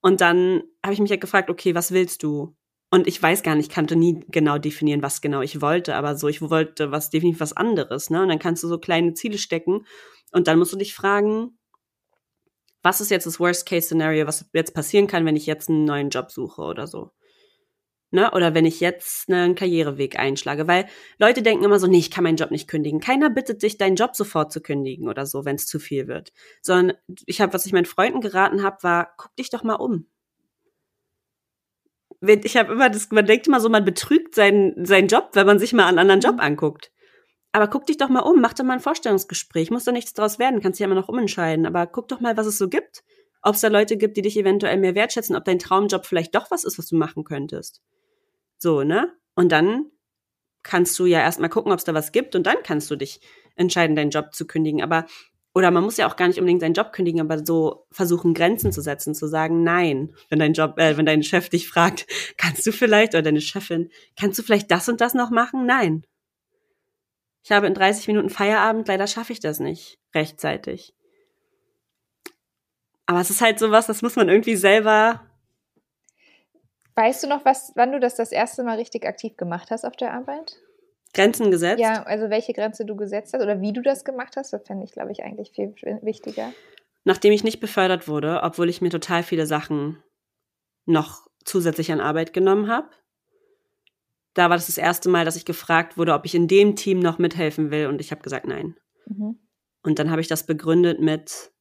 Und dann habe ich mich halt gefragt, okay, was willst du? Und ich weiß gar nicht, kannte nie genau definieren, was genau ich wollte, aber so, ich wollte was definitiv was anderes, ne? Und dann kannst du so kleine Ziele stecken und dann musst du dich fragen, was ist jetzt das Worst-Case-Szenario, was jetzt passieren kann, wenn ich jetzt einen neuen Job suche oder so. Ne? Oder wenn ich jetzt einen Karriereweg einschlage. Weil Leute denken immer so, nee, ich kann meinen Job nicht kündigen. Keiner bittet dich, deinen Job sofort zu kündigen oder so, wenn es zu viel wird. Sondern ich habe, was ich meinen Freunden geraten habe, war, guck dich doch mal um ich habe immer das, man denkt immer so, man betrügt seinen, seinen Job, wenn man sich mal einen anderen Job mhm. anguckt. Aber guck dich doch mal um, mach doch mal ein Vorstellungsgespräch, muss doch nichts draus werden, kannst dich ja immer noch umentscheiden, aber guck doch mal, was es so gibt. Ob es da Leute gibt, die dich eventuell mehr wertschätzen, ob dein Traumjob vielleicht doch was ist, was du machen könntest. So, ne? Und dann kannst du ja erstmal gucken, ob es da was gibt und dann kannst du dich entscheiden, deinen Job zu kündigen. Aber oder man muss ja auch gar nicht unbedingt seinen Job kündigen, aber so versuchen Grenzen zu setzen, zu sagen nein, wenn dein Job, äh, wenn dein Chef dich fragt, kannst du vielleicht oder deine Chefin, kannst du vielleicht das und das noch machen? Nein. Ich habe in 30 Minuten Feierabend, leider schaffe ich das nicht rechtzeitig. Aber es ist halt sowas, das muss man irgendwie selber. Weißt du noch, was, wann du das das erste Mal richtig aktiv gemacht hast auf der Arbeit? Grenzen gesetzt? Ja, also welche Grenze du gesetzt hast oder wie du das gemacht hast, das fände ich, glaube ich, eigentlich viel wichtiger. Nachdem ich nicht befördert wurde, obwohl ich mir total viele Sachen noch zusätzlich an Arbeit genommen habe, da war das das erste Mal, dass ich gefragt wurde, ob ich in dem Team noch mithelfen will und ich habe gesagt nein. Mhm. Und dann habe ich das begründet mit,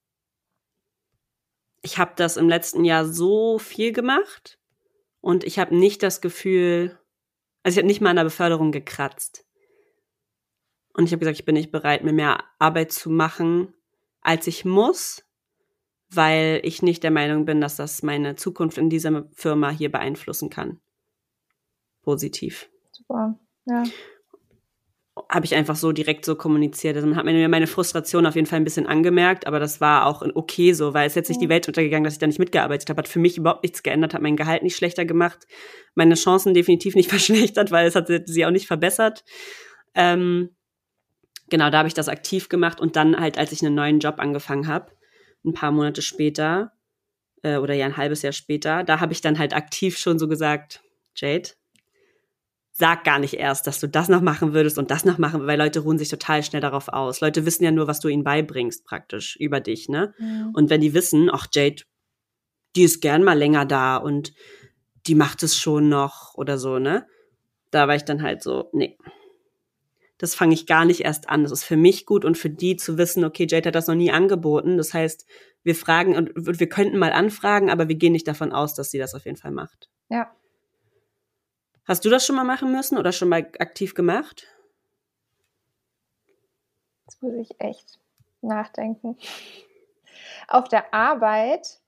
ich habe das im letzten Jahr so viel gemacht und ich habe nicht das Gefühl, also ich habe nicht mal an der Beförderung gekratzt. Und ich habe gesagt, ich bin nicht bereit, mir mehr Arbeit zu machen, als ich muss, weil ich nicht der Meinung bin, dass das meine Zukunft in dieser Firma hier beeinflussen kann. Positiv. Super, ja. Habe ich einfach so direkt so kommuniziert. Also man hat mir meine Frustration auf jeden Fall ein bisschen angemerkt, aber das war auch okay so, weil es jetzt nicht die Welt untergegangen, dass ich da nicht mitgearbeitet habe. Hat für mich überhaupt nichts geändert, hat mein Gehalt nicht schlechter gemacht, meine Chancen definitiv nicht verschlechtert, weil es hat sie auch nicht verbessert. Ähm, genau, da habe ich das aktiv gemacht und dann halt, als ich einen neuen Job angefangen habe, ein paar Monate später äh, oder ja ein halbes Jahr später, da habe ich dann halt aktiv schon so gesagt, Jade, sag gar nicht erst, dass du das noch machen würdest und das noch machen, weil Leute ruhen sich total schnell darauf aus. Leute wissen ja nur, was du ihnen beibringst, praktisch über dich, ne? Mhm. Und wenn die wissen, ach Jade, die ist gern mal länger da und die macht es schon noch oder so, ne? Da war ich dann halt so, nee. Das fange ich gar nicht erst an. Das ist für mich gut und für die zu wissen, okay, Jade hat das noch nie angeboten. Das heißt, wir fragen und wir könnten mal anfragen, aber wir gehen nicht davon aus, dass sie das auf jeden Fall macht. Ja. Hast du das schon mal machen müssen oder schon mal aktiv gemacht? Jetzt muss ich echt nachdenken. Auf der Arbeit.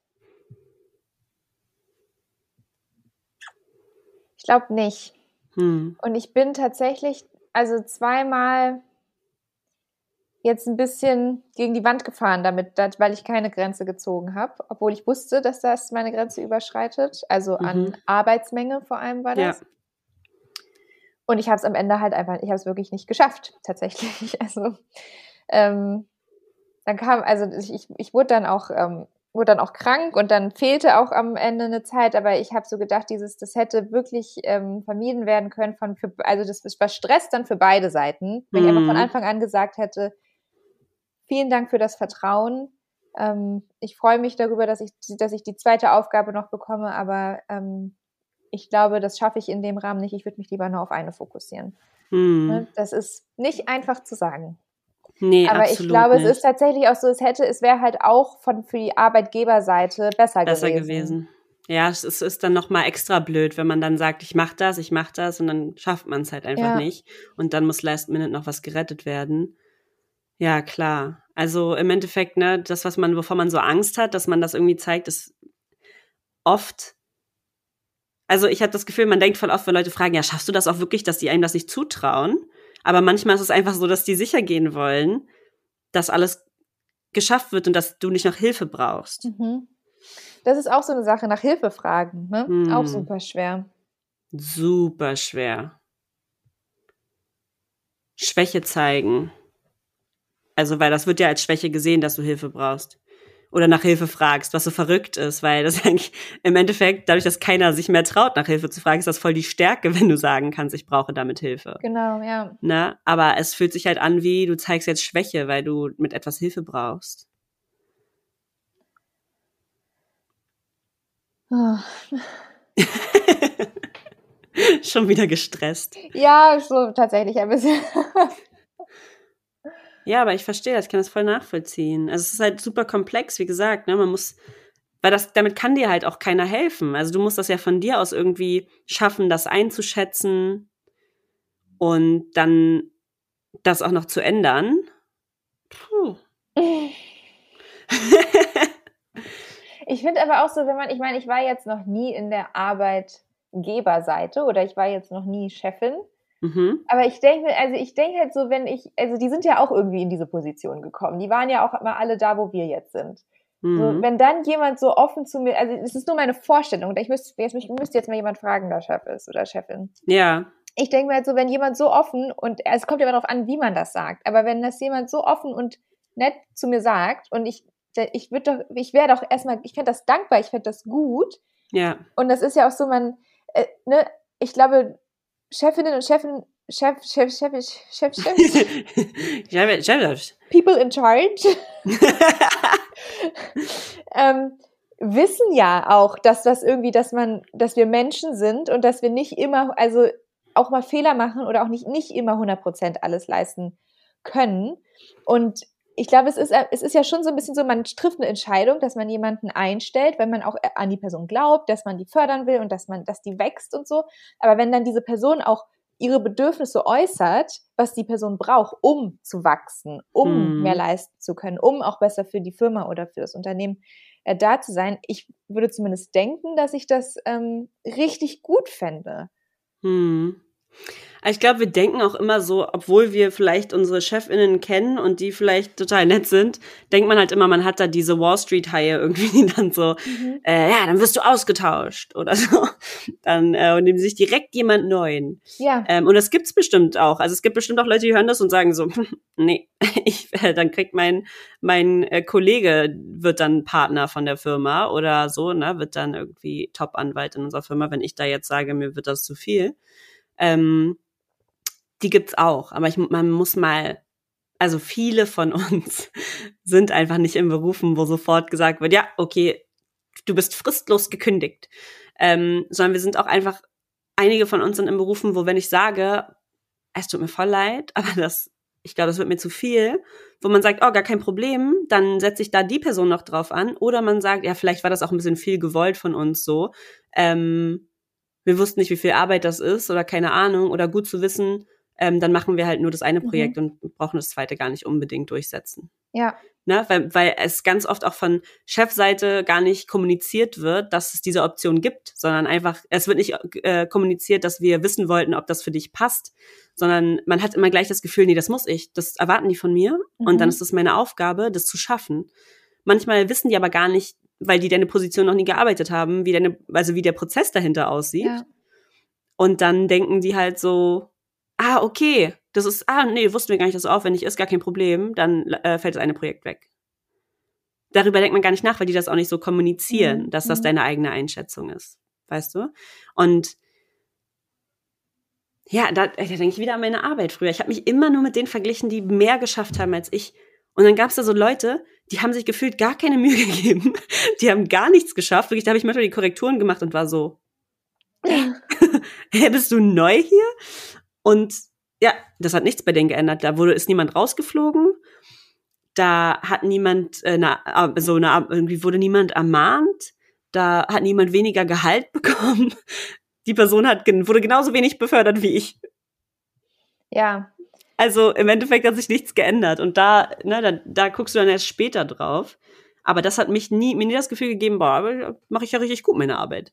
Ich glaube nicht. Hm. Und ich bin tatsächlich, also zweimal jetzt ein bisschen gegen die Wand gefahren damit, weil ich keine Grenze gezogen habe, obwohl ich wusste, dass das meine Grenze überschreitet. Also an mhm. Arbeitsmenge vor allem war das. Ja. Und ich habe es am Ende halt einfach, ich habe es wirklich nicht geschafft, tatsächlich. Also ähm, dann kam, also ich, ich wurde dann auch, ähm, wurde dann auch krank und dann fehlte auch am Ende eine Zeit, aber ich habe so gedacht, dieses, das hätte wirklich ähm, vermieden werden können von, für, also das war Stress dann für beide Seiten, wenn mhm. ich einfach von mhm. Anfang an gesagt hätte, vielen Dank für das Vertrauen. Ähm, ich freue mich darüber, dass ich, dass ich die zweite Aufgabe noch bekomme, aber ähm, ich glaube, das schaffe ich in dem Rahmen nicht. Ich würde mich lieber nur auf eine fokussieren. Hm. Das ist nicht einfach zu sagen. Nee, Aber ich glaube, nicht. es ist tatsächlich auch so, es hätte, es wäre halt auch von für die Arbeitgeberseite besser, besser gewesen. gewesen. Ja, es ist, ist dann nochmal extra blöd, wenn man dann sagt, ich mach das, ich mach das und dann schafft man es halt einfach ja. nicht. Und dann muss Last Minute noch was gerettet werden. Ja, klar. Also im Endeffekt, ne, das, was man, wovor man so Angst hat, dass man das irgendwie zeigt, ist oft also ich habe das Gefühl, man denkt voll oft, wenn Leute fragen, ja, schaffst du das auch wirklich, dass die einem das nicht zutrauen? Aber manchmal ist es einfach so, dass die sicher gehen wollen, dass alles geschafft wird und dass du nicht noch Hilfe brauchst. Mhm. Das ist auch so eine Sache, nach Hilfe fragen, ne? Mhm. Auch super schwer. Super schwer. Schwäche zeigen. Also, weil das wird ja als Schwäche gesehen, dass du Hilfe brauchst oder nach Hilfe fragst, was so verrückt ist, weil das eigentlich im Endeffekt, dadurch, dass keiner sich mehr traut, nach Hilfe zu fragen, ist das voll die Stärke, wenn du sagen kannst, ich brauche damit Hilfe. Genau, ja. Ne? Aber es fühlt sich halt an, wie du zeigst jetzt Schwäche, weil du mit etwas Hilfe brauchst. Oh. Schon wieder gestresst. Ja, so tatsächlich ein bisschen. Ja, aber ich verstehe das, ich kann das voll nachvollziehen. Also es ist halt super komplex, wie gesagt, ne? Man muss, weil das, damit kann dir halt auch keiner helfen. Also du musst das ja von dir aus irgendwie schaffen, das einzuschätzen und dann das auch noch zu ändern. Puh. ich finde aber auch so, wenn man, ich meine, ich war jetzt noch nie in der Arbeitgeberseite oder ich war jetzt noch nie Chefin. Mhm. Aber ich denke, also ich denke halt so, wenn ich, also die sind ja auch irgendwie in diese Position gekommen. Die waren ja auch immer alle da, wo wir jetzt sind. Mhm. So, wenn dann jemand so offen zu mir, also es ist nur meine Vorstellung, ich müsste jetzt, ich müsste jetzt mal jemand fragen, der Chef ist oder Chefin. Ja. Ich denke mir halt so, wenn jemand so offen und es kommt ja immer darauf an, wie man das sagt, aber wenn das jemand so offen und nett zu mir sagt und ich, ich würde doch, ich wäre doch erstmal, ich fände das dankbar, ich fände das gut. Ja. Und das ist ja auch so, man, äh, ne, ich glaube, Chefinnen und Chefin, Chef, Chef, Chef, Chef, Chef, Chef, People in charge. Ähm, wissen ja auch, dass das irgendwie, dass man, dass wir Menschen sind und dass wir nicht immer, also auch mal Fehler machen oder auch nicht, nicht immer 100% alles leisten können. Und ich glaube, es ist, es ist ja schon so ein bisschen so, man trifft eine Entscheidung, dass man jemanden einstellt, wenn man auch an die Person glaubt, dass man die fördern will und dass man, dass die wächst und so. Aber wenn dann diese Person auch ihre Bedürfnisse äußert, was die Person braucht, um zu wachsen, um hm. mehr leisten zu können, um auch besser für die Firma oder für das Unternehmen äh, da zu sein. Ich würde zumindest denken, dass ich das ähm, richtig gut fände. Hm. Ich glaube, wir denken auch immer so, obwohl wir vielleicht unsere Chefinnen kennen und die vielleicht total nett sind, denkt man halt immer, man hat da diese Wall Street Haie irgendwie, die dann so, mhm. äh, ja, dann wirst du ausgetauscht oder so. Dann äh, und nehmen sich direkt jemand neuen. Ja. Ähm, und das gibt's bestimmt auch. Also es gibt bestimmt auch Leute, die hören das und sagen so, nee, ich, äh, dann kriegt mein mein äh, Kollege wird dann Partner von der Firma oder so, ne, wird dann irgendwie Top-Anwalt in unserer Firma, wenn ich da jetzt sage, mir wird das zu viel. Ähm, die gibt's auch, aber ich, man muss mal, also viele von uns sind einfach nicht in Berufen, wo sofort gesagt wird, ja, okay, du bist fristlos gekündigt, ähm, sondern wir sind auch einfach, einige von uns sind in Berufen, wo wenn ich sage, es tut mir voll leid, aber das, ich glaube, das wird mir zu viel, wo man sagt, oh, gar kein Problem, dann setze ich da die Person noch drauf an, oder man sagt, ja, vielleicht war das auch ein bisschen viel gewollt von uns so, ähm, wir wussten nicht, wie viel Arbeit das ist oder keine Ahnung, oder gut zu wissen, ähm, dann machen wir halt nur das eine mhm. Projekt mhm. und brauchen das zweite gar nicht unbedingt durchsetzen. Ja. Ne? Weil, weil es ganz oft auch von Chefseite gar nicht kommuniziert wird, dass es diese Option gibt, sondern einfach, es wird nicht äh, kommuniziert, dass wir wissen wollten, ob das für dich passt, sondern man hat immer gleich das Gefühl, nee, das muss ich, das erwarten die von mir mhm. und dann mhm. ist es meine Aufgabe, das zu schaffen. Manchmal wissen die aber gar nicht, weil die deine Position noch nie gearbeitet haben, wie deine, also wie der Prozess dahinter aussieht. Ja. Und dann denken die halt so, ah, okay, das ist, ah, nee, wussten wir gar nicht, dass es aufwendig ist, gar kein Problem, dann äh, fällt das eine Projekt weg. Darüber denkt man gar nicht nach, weil die das auch nicht so kommunizieren, mhm. dass das mhm. deine eigene Einschätzung ist. Weißt du? Und ja, da, da denke ich wieder an meine Arbeit früher. Ich habe mich immer nur mit denen verglichen, die mehr geschafft haben als ich. Und dann gab es da so Leute, die haben sich gefühlt gar keine Mühe gegeben. Die haben gar nichts geschafft. Wirklich, da habe ich manchmal die Korrekturen gemacht und war so, hey, bist du neu hier? Und ja, das hat nichts bei denen geändert. Da wurde, ist niemand rausgeflogen. Da hat niemand, äh, na, so eine, irgendwie wurde niemand ermahnt. Da hat niemand weniger Gehalt bekommen. Die Person hat, wurde genauso wenig befördert wie ich. Ja. Also im Endeffekt hat sich nichts geändert. Und da, ne, da, da guckst du dann erst später drauf. Aber das hat mich nie, mir nie das Gefühl gegeben, boah, mache ich ja richtig gut meine Arbeit.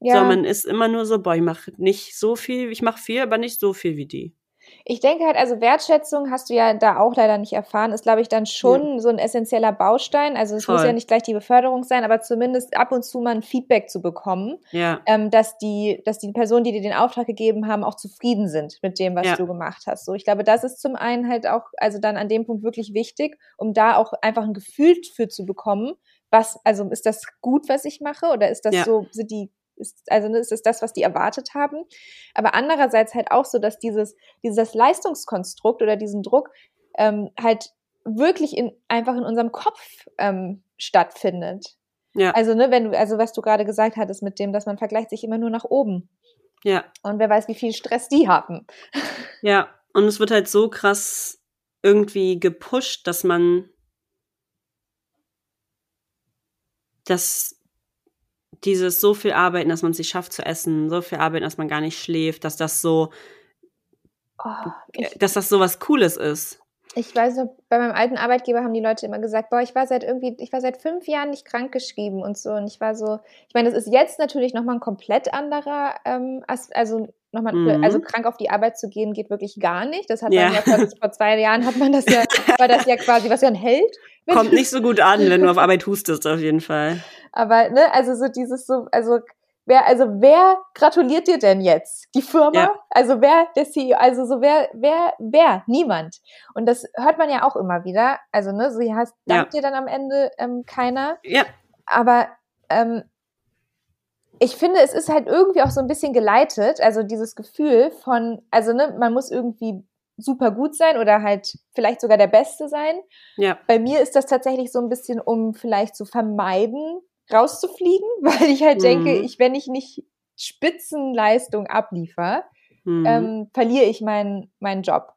Ja. So, man ist immer nur so, boah, ich mache nicht so viel, ich mache viel, aber nicht so viel wie die. Ich denke halt, also Wertschätzung hast du ja da auch leider nicht erfahren, ist, glaube ich, dann schon ja. so ein essentieller Baustein. Also es Voll. muss ja nicht gleich die Beförderung sein, aber zumindest ab und zu mal ein Feedback zu bekommen, ja. ähm, dass die, dass die Personen, die dir den Auftrag gegeben haben, auch zufrieden sind mit dem, was ja. du gemacht hast. So, ich glaube, das ist zum einen halt auch, also dann an dem Punkt wirklich wichtig, um da auch einfach ein Gefühl für zu bekommen, was, also ist das gut, was ich mache, oder ist das so, sind die ist, also ne, ist es das, was die erwartet haben. Aber andererseits halt auch so, dass dieses, dieses Leistungskonstrukt oder diesen Druck ähm, halt wirklich in, einfach in unserem Kopf ähm, stattfindet. Ja. Also, ne, wenn du, also was du gerade gesagt hattest mit dem, dass man vergleicht sich immer nur nach oben. Ja. Und wer weiß, wie viel Stress die haben. Ja, und es wird halt so krass irgendwie gepusht, dass man dass dieses so viel Arbeiten, dass man es nicht schafft zu essen, so viel Arbeiten, dass man gar nicht schläft, dass das so, oh, ich, dass das so was Cooles ist. Ich weiß noch, bei meinem alten Arbeitgeber haben die Leute immer gesagt, boah, ich war seit irgendwie, ich war seit fünf Jahren nicht krankgeschrieben und so. Und ich war so, ich meine, das ist jetzt natürlich nochmal ein komplett anderer, ähm, also nochmal, mhm. also krank auf die Arbeit zu gehen, geht wirklich gar nicht. Das hat ja. man ja vor, vor, zwei Jahren hat man das ja, war das ja quasi, was ja ein Held. Kommt nicht so gut an, wenn du auf Arbeit hustest, auf jeden Fall. Aber, ne, also so dieses so, also wer, also wer gratuliert dir denn jetzt? Die Firma? Ja. Also wer, der CEO, also so wer, wer, wer? Niemand. Und das hört man ja auch immer wieder. Also, ne, so hast, dankt ja. dir dann am Ende ähm, keiner. Ja. Aber ähm, ich finde, es ist halt irgendwie auch so ein bisschen geleitet, also dieses Gefühl von, also ne, man muss irgendwie super gut sein oder halt vielleicht sogar der Beste sein. Ja. Bei mir ist das tatsächlich so ein bisschen, um vielleicht zu vermeiden, rauszufliegen, weil ich halt mhm. denke, ich, wenn ich nicht Spitzenleistung abliefer, mhm. ähm, verliere ich meinen meinen Job.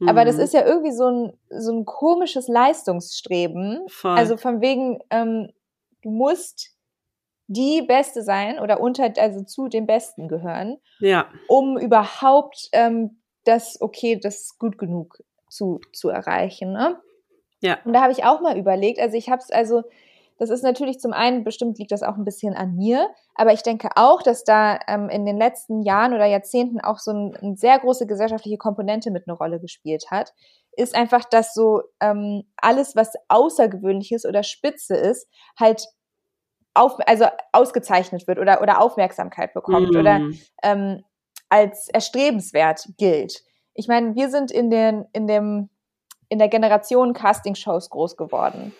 Mhm. Aber das mhm. ist ja irgendwie so ein, so ein komisches Leistungsstreben. Voll. Also von wegen, ähm, du musst die Beste sein oder unter, also zu den Besten gehören, ja. um überhaupt ähm, das, okay, das ist gut genug zu, zu erreichen. Ne? Ja. Und da habe ich auch mal überlegt, also ich habe es also das ist natürlich zum einen, bestimmt liegt das auch ein bisschen an mir, aber ich denke auch, dass da ähm, in den letzten Jahren oder Jahrzehnten auch so ein, eine sehr große gesellschaftliche Komponente mit eine Rolle gespielt hat, ist einfach, dass so ähm, alles, was Außergewöhnliches oder Spitze ist, halt auf, also ausgezeichnet wird oder, oder Aufmerksamkeit bekommt mm. oder ähm, als erstrebenswert gilt. Ich meine, wir sind in den, in dem, in der Generation Casting-Shows groß geworden.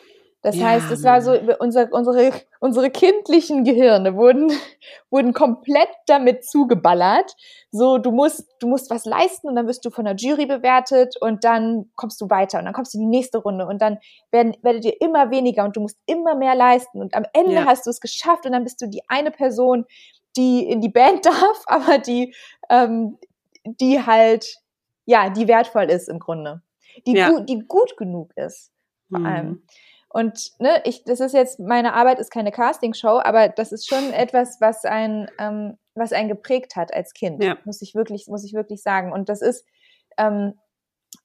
Das ja, heißt, es war so, unsere, unsere, unsere kindlichen Gehirne wurden, wurden komplett damit zugeballert. So, du musst, du musst was leisten und dann wirst du von der Jury bewertet und dann kommst du weiter und dann kommst du in die nächste Runde und dann werden, werdet ihr immer weniger und du musst immer mehr leisten und am Ende ja. hast du es geschafft und dann bist du die eine Person, die in die Band darf, aber die, ähm, die halt, ja, die wertvoll ist im Grunde. Die, ja. gut, die gut genug ist, vor mhm. Und ne, ich, das ist jetzt, meine Arbeit ist keine Castingshow, aber das ist schon etwas, was ein, ähm, was einen geprägt hat als Kind, ja. muss ich wirklich, muss ich wirklich sagen. Und das ist ähm,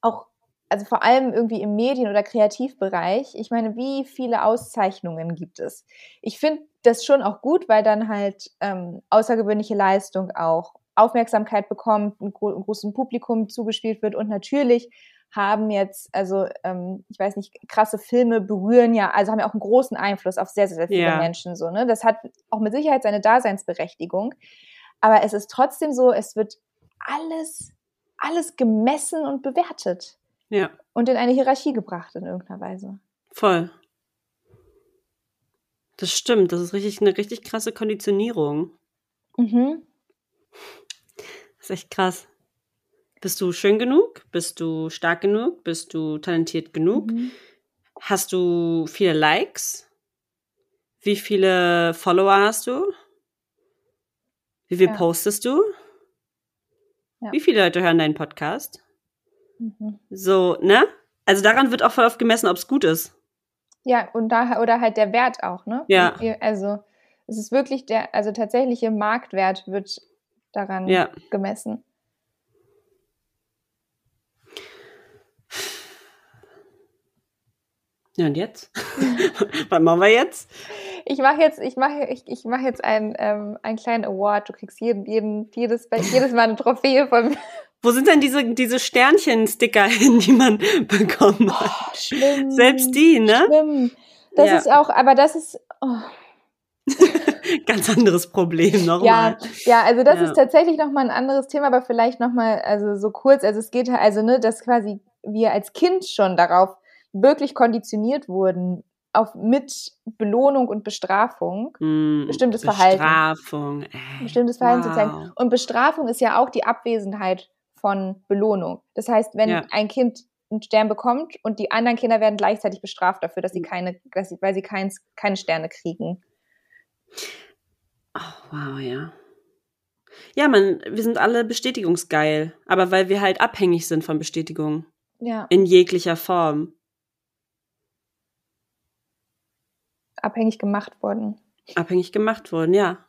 auch, also vor allem irgendwie im Medien- oder Kreativbereich. Ich meine, wie viele Auszeichnungen gibt es? Ich finde das schon auch gut, weil dann halt ähm, außergewöhnliche Leistung auch Aufmerksamkeit bekommt, einem großen Publikum zugespielt wird und natürlich haben jetzt, also ähm, ich weiß nicht, krasse Filme berühren ja, also haben ja auch einen großen Einfluss auf sehr, sehr, sehr viele ja. Menschen so. Ne? Das hat auch mit Sicherheit seine Daseinsberechtigung. Aber es ist trotzdem so, es wird alles, alles gemessen und bewertet. Ja. Und in eine Hierarchie gebracht in irgendeiner Weise. Voll. Das stimmt, das ist richtig eine richtig krasse Konditionierung. Mhm. Das ist echt krass. Bist du schön genug? Bist du stark genug? Bist du talentiert genug? Mhm. Hast du viele Likes? Wie viele Follower hast du? Wie viel ja. postest du? Ja. Wie viele Leute hören deinen Podcast? Mhm. So, ne? Also daran wird auch voll oft gemessen, ob es gut ist. Ja, und da, oder halt der Wert auch, ne? Ja. Also, es ist wirklich der, also tatsächliche Marktwert wird daran ja. gemessen. Ja, und jetzt? Was machen wir jetzt? Ich mache jetzt, ich mache, ich, ich mache jetzt einen, ähm, einen kleinen Award. Du kriegst jeden, jeden, jedes, jedes Mal eine Trophäe von mir. Wo sind denn diese, diese Sternchen-Sticker hin, die man bekommen hat? Oh, schlimm. Selbst die, ne? Schlimm. Das ja. ist auch, aber das ist. Oh. Ganz anderes Problem nochmal. Ja, ja, also das ja. ist tatsächlich nochmal ein anderes Thema, aber vielleicht nochmal, also so kurz, also es geht halt, also ne, dass quasi wir als Kind schon darauf wirklich konditioniert wurden auf mit Belohnung und Bestrafung mm, bestimmtes Bestrafung, Verhalten. Ey, bestimmtes Verhalten wow. zu zeigen. Und Bestrafung ist ja auch die Abwesenheit von Belohnung. Das heißt, wenn ja. ein Kind einen Stern bekommt und die anderen Kinder werden gleichzeitig bestraft dafür, dass sie keine, dass sie, weil sie keins, keine Sterne kriegen. Oh, wow, ja. Ja, man, wir sind alle bestätigungsgeil, aber weil wir halt abhängig sind von Bestätigung. Ja. In jeglicher Form. Abhängig gemacht worden. Abhängig gemacht worden, ja.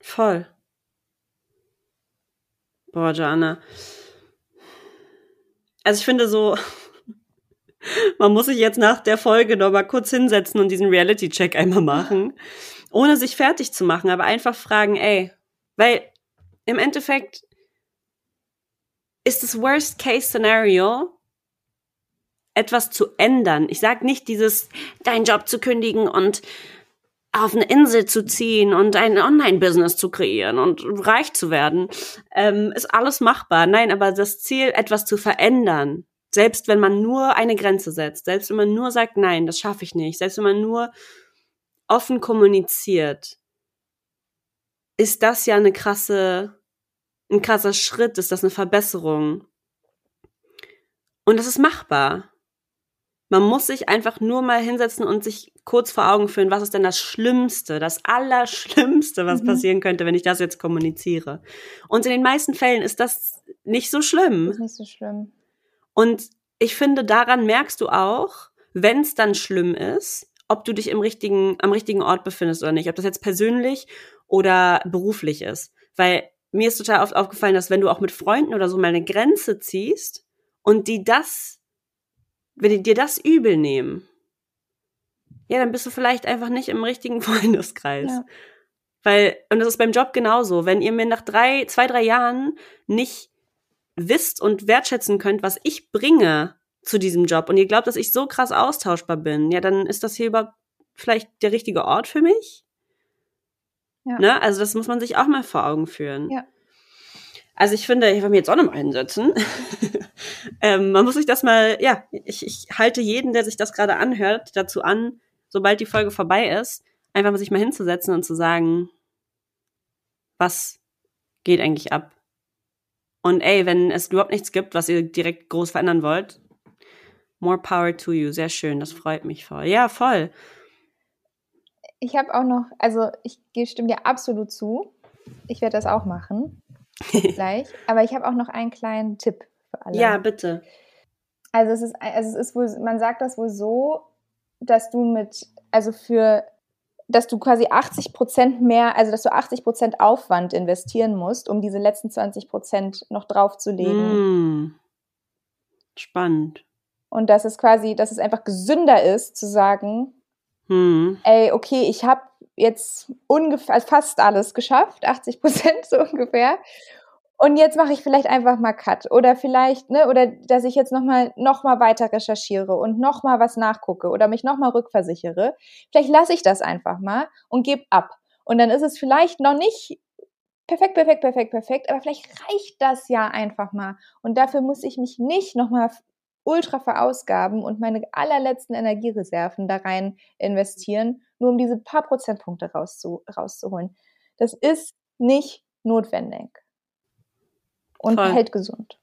Voll. Boah, Joanna. Also ich finde so, man muss sich jetzt nach der Folge noch mal kurz hinsetzen und diesen Reality-Check einmal machen, ohne sich fertig zu machen, aber einfach fragen, ey, weil im Endeffekt ist das Worst-Case-Szenario, etwas zu ändern. Ich sage nicht dieses, deinen Job zu kündigen und auf eine Insel zu ziehen und ein Online-Business zu kreieren und reich zu werden, ähm, ist alles machbar. Nein, aber das Ziel, etwas zu verändern, selbst wenn man nur eine Grenze setzt, selbst wenn man nur sagt, nein, das schaffe ich nicht, selbst wenn man nur offen kommuniziert, ist das ja eine krasse, ein krasser Schritt, ist das eine Verbesserung. Und das ist machbar. Man muss sich einfach nur mal hinsetzen und sich kurz vor Augen führen, was ist denn das Schlimmste, das Allerschlimmste, was mhm. passieren könnte, wenn ich das jetzt kommuniziere. Und in den meisten Fällen ist das nicht so schlimm. Das ist nicht so schlimm. Und ich finde, daran merkst du auch, wenn es dann schlimm ist, ob du dich im richtigen, am richtigen Ort befindest oder nicht. Ob das jetzt persönlich oder beruflich ist. Weil mir ist total oft aufgefallen, dass wenn du auch mit Freunden oder so mal eine Grenze ziehst und die das wenn die dir das übel nehmen, ja, dann bist du vielleicht einfach nicht im richtigen Freundeskreis. Ja. Weil, und das ist beim Job genauso. Wenn ihr mir nach drei, zwei, drei Jahren nicht wisst und wertschätzen könnt, was ich bringe zu diesem Job und ihr glaubt, dass ich so krass austauschbar bin, ja, dann ist das hier überhaupt vielleicht der richtige Ort für mich. Ja. Ne? Also das muss man sich auch mal vor Augen führen. Ja. Also ich finde, ich will mir jetzt auch noch mal einsetzen. ähm, man muss sich das mal, ja, ich, ich halte jeden, der sich das gerade anhört, dazu an, sobald die Folge vorbei ist, einfach mal sich mal hinzusetzen und zu sagen, was geht eigentlich ab? Und ey, wenn es überhaupt nichts gibt, was ihr direkt groß verändern wollt, more power to you. Sehr schön, das freut mich voll. Ja, voll. Ich habe auch noch, also ich stimme dir absolut zu. Ich werde das auch machen. Gleich. Aber ich habe auch noch einen kleinen Tipp für alle. Ja, bitte. Also es ist, also es ist wohl, man sagt das wohl so, dass du mit, also für, dass du quasi 80 Prozent mehr, also dass du 80 Prozent Aufwand investieren musst, um diese letzten 20 Prozent noch draufzulegen. Mm. Spannend. Und dass es quasi, dass es einfach gesünder ist, zu sagen, hm. ey, okay, ich habe jetzt ungefähr fast alles geschafft, 80 Prozent so ungefähr. Und jetzt mache ich vielleicht einfach mal Cut oder vielleicht, ne, oder dass ich jetzt nochmal noch mal weiter recherchiere und nochmal was nachgucke oder mich nochmal rückversichere. Vielleicht lasse ich das einfach mal und gebe ab. Und dann ist es vielleicht noch nicht perfekt, perfekt, perfekt, perfekt, aber vielleicht reicht das ja einfach mal. Und dafür muss ich mich nicht nochmal ultra verausgaben und meine allerletzten Energiereserven da rein investieren, nur um diese paar Prozentpunkte rauszu, rauszuholen. Das ist nicht notwendig und Voll. hält gesund.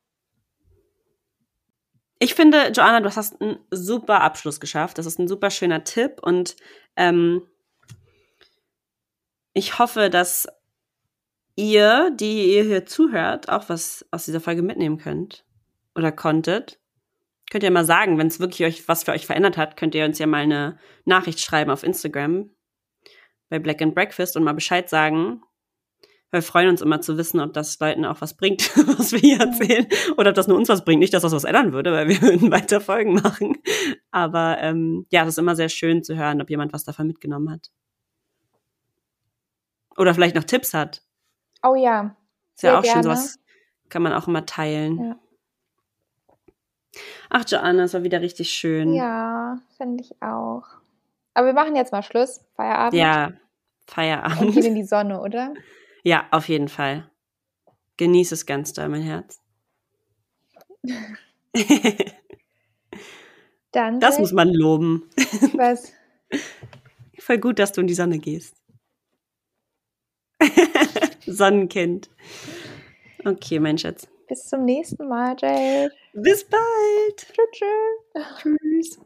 Ich finde, Joanna, du hast einen super Abschluss geschafft. Das ist ein super schöner Tipp und ähm, ich hoffe, dass ihr, die ihr hier zuhört, auch was aus dieser Folge mitnehmen könnt oder konntet. Könnt ihr mal sagen, wenn es wirklich euch was für euch verändert hat, könnt ihr uns ja mal eine Nachricht schreiben auf Instagram bei Black and Breakfast und mal Bescheid sagen. Wir freuen uns immer zu wissen, ob das Leuten auch was bringt, was wir hier erzählen, oder ob das nur uns was bringt. Nicht, dass das was ändern würde, weil wir würden weiter Folgen machen. Aber ähm, ja, es ist immer sehr schön zu hören, ob jemand was davon mitgenommen hat. Oder vielleicht noch Tipps hat. Oh ja. Ist ja auch gerne. schön, sowas kann man auch immer teilen. Ja. Ach, Joanna, es war wieder richtig schön. Ja, finde ich auch. Aber wir machen jetzt mal Schluss. Feierabend. Ja, Feierabend. Und gehen in die Sonne, oder? Ja, auf jeden Fall. Genieß es ganz doll, mein Herz. Dann. Das muss man loben. Was? Voll gut, dass du in die Sonne gehst. Sonnenkind. Okay, mein Schatz. Bis zum nächsten Mal, Jade. Bis bald. Tschüss. Tschüss.